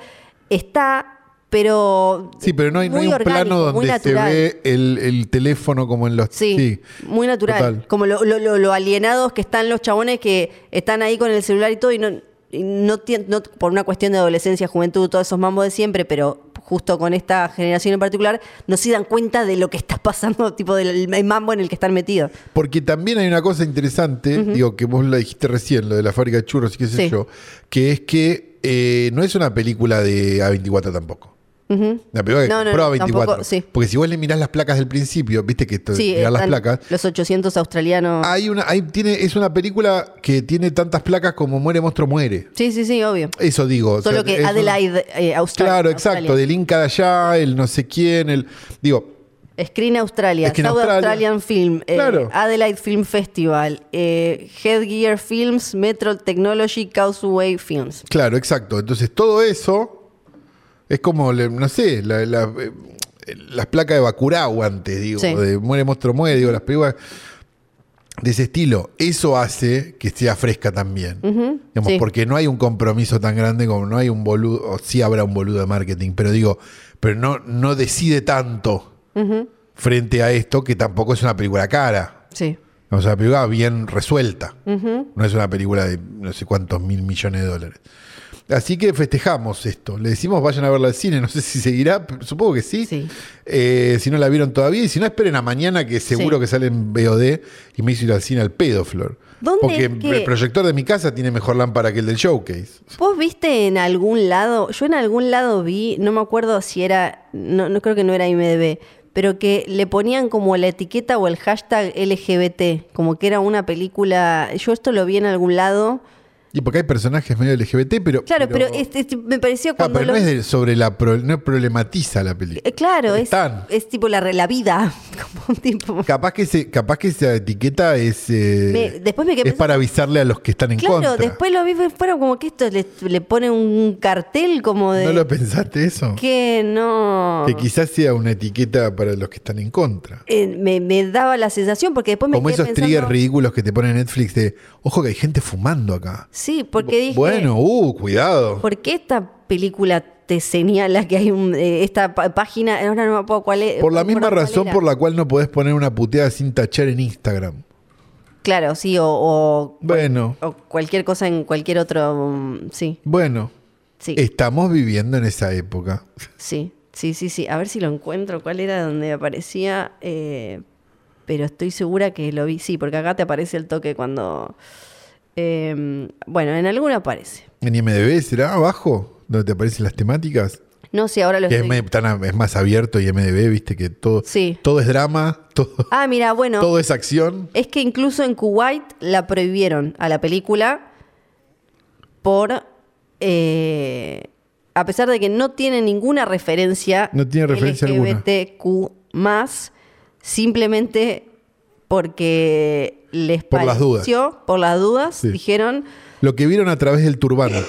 está, pero. Sí, pero no hay, no hay muy un orgánico, plano donde se ve el, el teléfono como en los. Sí, muy natural. total. Como lo, lo- lo- alienados que están los chabones que están ahí con el celular y todo, y no, no, no- por una cuestión de adolescencia, juventud, todos esos mambos de siempre, pero justo con esta generación en particular, no se dan cuenta de lo que está pasando, tipo del el mambo en el que están metidos. Porque también hay una cosa interesante, digo, que vos la dijiste recién, lo de la fábrica de churros y qué sé Sí. yo, que es que eh, no es una película de A24 tampoco. Una película que No, no, no, A24. tampoco, sí. Porque si vos le mirás las placas del principio, viste que esto, Sí, mirar las placas, los 800 australianos. hay una, hay, tiene, es una película que tiene tantas placas como Muere Monstruo Muere. Sí, sí, sí, obvio. Eso digo. o Solo sea, que Adelaide, eh, Australia. Claro, exacto. Australia. Del Inca de allá, el no sé quién, el. Digo, Screen Australia, Screen South Australia. Australian Film, eh, Claro. Adelaide Film Festival, eh, Headgear Films, Metro Technology, Causeway Films. Claro, exacto. Entonces todo eso es como, no sé, la- la- eh, las placas de Bacurau antes, digo, Sí. de Muere Monstruo Muere, digo, las películas de ese estilo. Eso hace que sea fresca también. Digamos, sí. Porque no hay un compromiso tan grande como no hay un boludo, o sí habrá un boludo de marketing, pero digo, pero no, no decide tanto frente a esto que tampoco es una película cara. Sí. O sea, una película bien resuelta. No es una película de no sé cuántos mil millones de dólares. Así que festejamos esto. Le decimos vayan a verla al cine. No sé si seguirá, supongo que sí. Sí. Eh, si no la vieron todavía. Y si no, esperen a mañana que seguro Sí. que sale en VOD y me hizo ir al cine al pedo, Flor. ¿Dónde Porque es que- el proyector de mi casa tiene mejor lámpara que el del showcase. ¿Vos viste en algún lado? Yo en algún lado vi, no me acuerdo si era, no, no creo que no era IMDB, pero que le ponían como la etiqueta o el hashtag LGBT, como que era una película. Yo esto lo vi en algún lado. Y porque hay personajes medio LGBT, pero. Claro, pero, este- este me pareció Ah, cuando pero no es de- sobre la. pro- no problematiza la película. Eh, Claro, es, es tipo la, la vida. Como tipo. Capaz que, se, capaz que esa etiqueta es. eh, Me- después me quedé es pensando- para avisarle a los que están en Claro, contra. después lo vi, fueron como que esto le, le pone un cartel como de. ¿No lo pensaste eso? que no. Que quizás sea una etiqueta para los que están en contra. Eh, me, me daba la sensación porque después me Como quedé esos pensando, triggers ridículos que te pone Netflix de, ojo que hay gente fumando acá. Sí, porque dije, Bueno, uh, cuidado. ¿por qué esta película te señala que hay un, eh, esta página? Ahora no me acuerdo cuál es. Por la no misma razón por la cual no podés poner una puteada sin tachar en Instagram. Claro, sí, o, o, Bueno, o cualquier cosa en cualquier otro. mm, Sí, bueno, sí, estamos viviendo en esa época. sí, sí, sí, sí. A ver si lo encuentro. ¿Cuál era donde aparecía? Eh, pero estoy segura que lo vi. Sí, porque acá te aparece el toque cuando. Eh, bueno, en alguna aparece. En IMDB será abajo, donde te aparecen las temáticas. No sé, ahora lo Que es, estoy. tan- es más abierto y MDB, viste que todo, Sí. todo es drama, todo, Ah, mira, bueno. todo es acción. Es que incluso en Kuwait la prohibieron a la película por. eh, a pesar de que no tiene ninguna referencia. No tiene referencia alguna. LGBTQ, simplemente porque les Por las dudas. por las dudas, Sí. dijeron. Lo que vieron a través del turbante.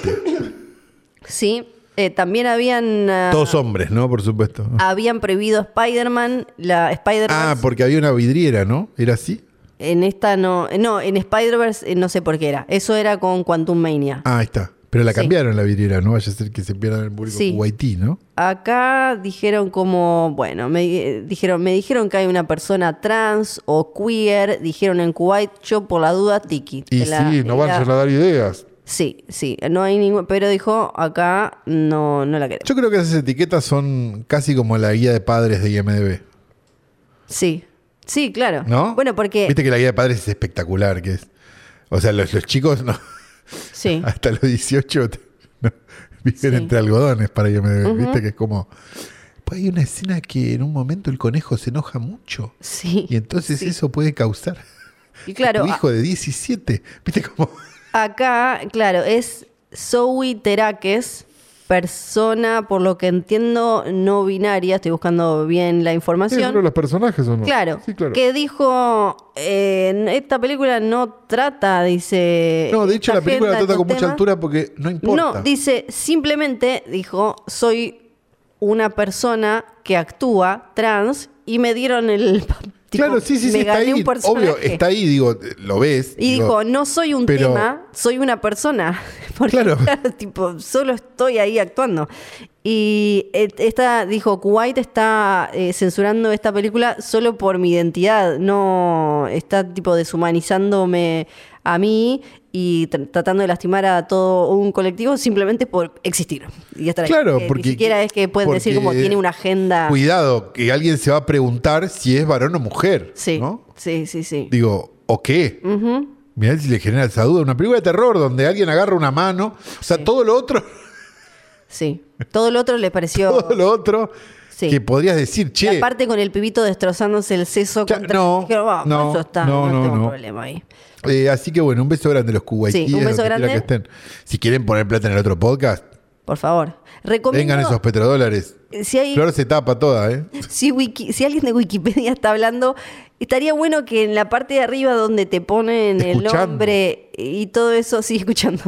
Sí, eh, también habían. ah, Todos hombres, ¿no? Por supuesto. habían prohibido Spider-Man, la spider Ah, porque había una vidriera, ¿no? ¿Era así? En esta no, no, en Spider-Verse eh, no sé por qué era. Eso era con Quantum Mania. Ah, ahí está. Pero la Sí. cambiaron la vidriera, no vaya a ser que se pierdan el público Sí. kuwaití, ¿no? Acá dijeron como, bueno, me eh, dijeron, me dijeron que hay una persona trans o queer, dijeron en Kuwait, yo por la duda, tiki. Y la- sí, no van la- a dar ideas. Sí, sí, no hay ningún, pero dijo acá no, no la queremos. Yo creo que esas etiquetas son casi como la guía de padres de IMDB, Sí, sí, claro. ¿no? Bueno, porque, Viste que la guía de padres es espectacular, que es... O sea, los, los chicos no, sí, hasta los 18 te- no, viven Sí. entre algodones para IMDB. Viste que es como... Pues hay una escena que en un momento el conejo se enoja mucho. sí. Y entonces Sí. eso puede causar... Y claro, tu hijo de 17. ¿Viste cómo...? Acá, claro, es Zoe Terakes, persona, por lo que entiendo, no binaria. Estoy buscando bien la información. los personajes o no? Claro, Sí, claro. que dijo, eh, esta película no trata, dice... No, de hecho la película la trata con estos mucha altura porque no importa. No, dice, simplemente, dijo, soy una persona que actúa trans y me dieron el... tipo, claro, sí, sí, sí, me está gané ahí. un personaje. Obvio, está ahí, digo, lo ves. Y digo, dijo, no soy un pero- tema, soy una persona. Porque, Claro. claro, tipo, solo estoy ahí actuando. Y esta, dijo, Kuwait está eh, censurando esta película solo por mi identidad. No está, tipo, deshumanizándome a mí y tr- tratando de lastimar a todo un colectivo simplemente por existir. Y estar ahí. Claro, Que porque. Ni siquiera es que pueden decir como tiene una agenda. Cuidado, que alguien se va a preguntar si es varón o mujer. Sí, ¿no? sí, sí, sí. Digo, ¿o qué? Mirá si le genera esa duda. Una película de terror donde alguien agarra una mano. O sea, todo lo otro, Sí. Todo lo otro le pareció... todo lo otro Sí. que podrías decir, Y che. aparte con el pibito destrozándose el seso Ya, contra no, dijeron, "Va, no, eso está, no, no, no, tengo no. problema ahí. eh, así que bueno, un beso grande a los kuwaitíes. Sí, un beso grande. que estén. Si quieren poner plata en el otro podcast, Por favor. Recomiendo, vengan esos petrodólares. si hay, Flor se tapa toda, ¿eh? si, Wiki- si alguien de Wikipedia está hablando, estaría bueno que en la parte de arriba donde te ponen el nombre y todo eso, sí, escuchando.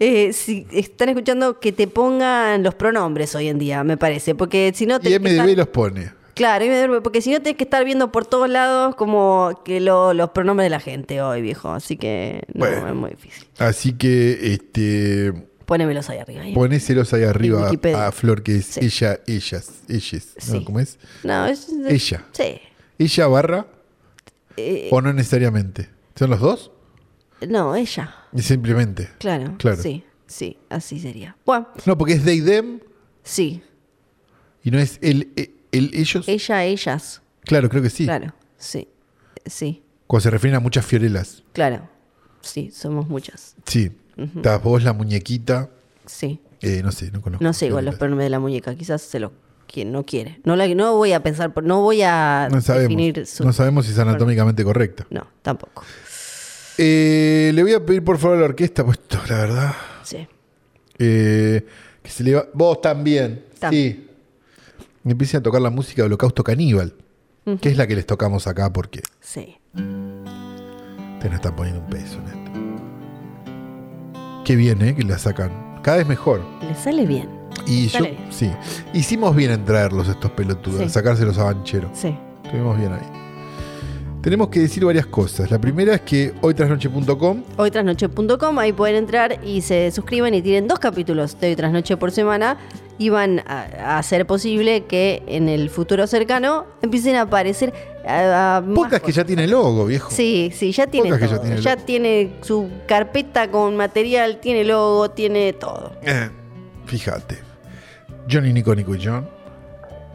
Eh, si están escuchando, que te pongan los pronombres hoy en día, me parece. Porque si no Y tenés que MDB estar- los pone. Claro, porque si no tenés que estar viendo por todos lados como que lo- los pronombres de la gente hoy, viejo. Así que no, Bueno. es muy difícil. Así que este Ponémelos ahí arriba. ¿eh? ponéselos ahí arriba a Flor, que es Sí. ella, ellas, ellas. ¿Cómo es? No, es... Ella. Sí. ¿Ella barra Eh, o no necesariamente? ¿Son los dos? no, ella. Y Simplemente. Claro. Claro. Sí. sí, así sería. Bueno, No, porque es they, them sí. y no es el, el, el- ellos. Ella, ellas. Claro, creo que sí. Claro, sí. Sí, Cuando se refieren a muchas fiorelas. claro. Sí, somos muchas. Sí. Estás vos, la muñequita. Sí. eh, no sé, no conozco. No sé igual los pronombres de la muñeca, quizás se lo quien no quiere. No, la, no voy a pensar, por- no voy a No sabemos. definir su... No sabemos si es anatómicamente correcta. No, tampoco. Eh, le voy a pedir por favor a la orquesta, pues esto, la verdad. Sí. eh, que se le va. Vos también. También. Sí. Empiecen a tocar la música de Holocausto Caníbal. Que es la que les tocamos acá porque Sí. te nos están poniendo un peso en esto. Qué bien, ¿eh? Que la sacan. Cada vez mejor. Le sale bien. Y yo, sí. Hicimos bien en traerlos estos pelotudos, Sí. sacárselos a Banchero. Sí. Estuvimos bien ahí. Tenemos que decir varias cosas. La primera es que hoytrasnoche.com Hoytrasnoche.com, ahí pueden entrar y se suscriben y tienen dos capítulos de Hoy Tras Noche por semana y van a, a hacer posible que en el futuro cercano empiecen a aparecer a- Podcast que ya tiene logo, viejo. Sí, sí, ya tiene que ya todo. tiene ya tiene su carpeta con material, tiene logo, tiene todo. Eh, fíjate. Johnny Nicónico y John.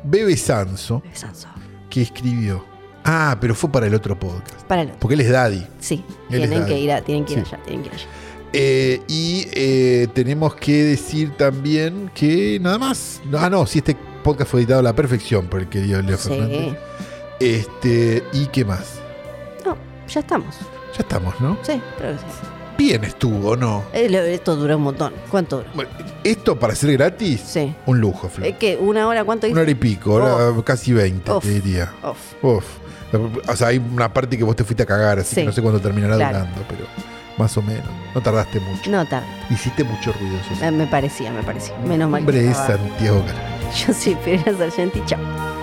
Bebe Sanso, Sanso. que escribió. Ah, pero fue para el otro podcast. Para el otro. Porque él es Daddy. Sí, Él tienen que ir, a- tienen que ir Sí. allá, tienen que ir allá. Eh, y eh, tenemos que decir también que nada más. Ah, no, si este podcast fue editado a la perfección por el querido Leo Sí. Fernández. Este, ¿y qué más? No, ya estamos. Ya estamos, ¿no? Sí, creo que sí. Bien estuvo, ¿no? Eh, Esto duró un montón. ¿Cuánto duró? Bueno, esto para ser gratis, Sí. un lujo, Flor. Eh, ¿Qué? ¿Una hora? ¿Cuánto Una hora y pico, ahora casi 20, Uf. te diría. Off. O sea, hay una parte que vos te fuiste a cagar, así Sí. que no sé cuándo terminará Claro. durando, pero más o menos. No tardaste mucho. No tarde. Hiciste mucho ruido, eso sí. Me, parecía, me parecía. Menos mal. que Hombre, es estaba- Santiago. Yo soy Fiorella Sargenti. Chao.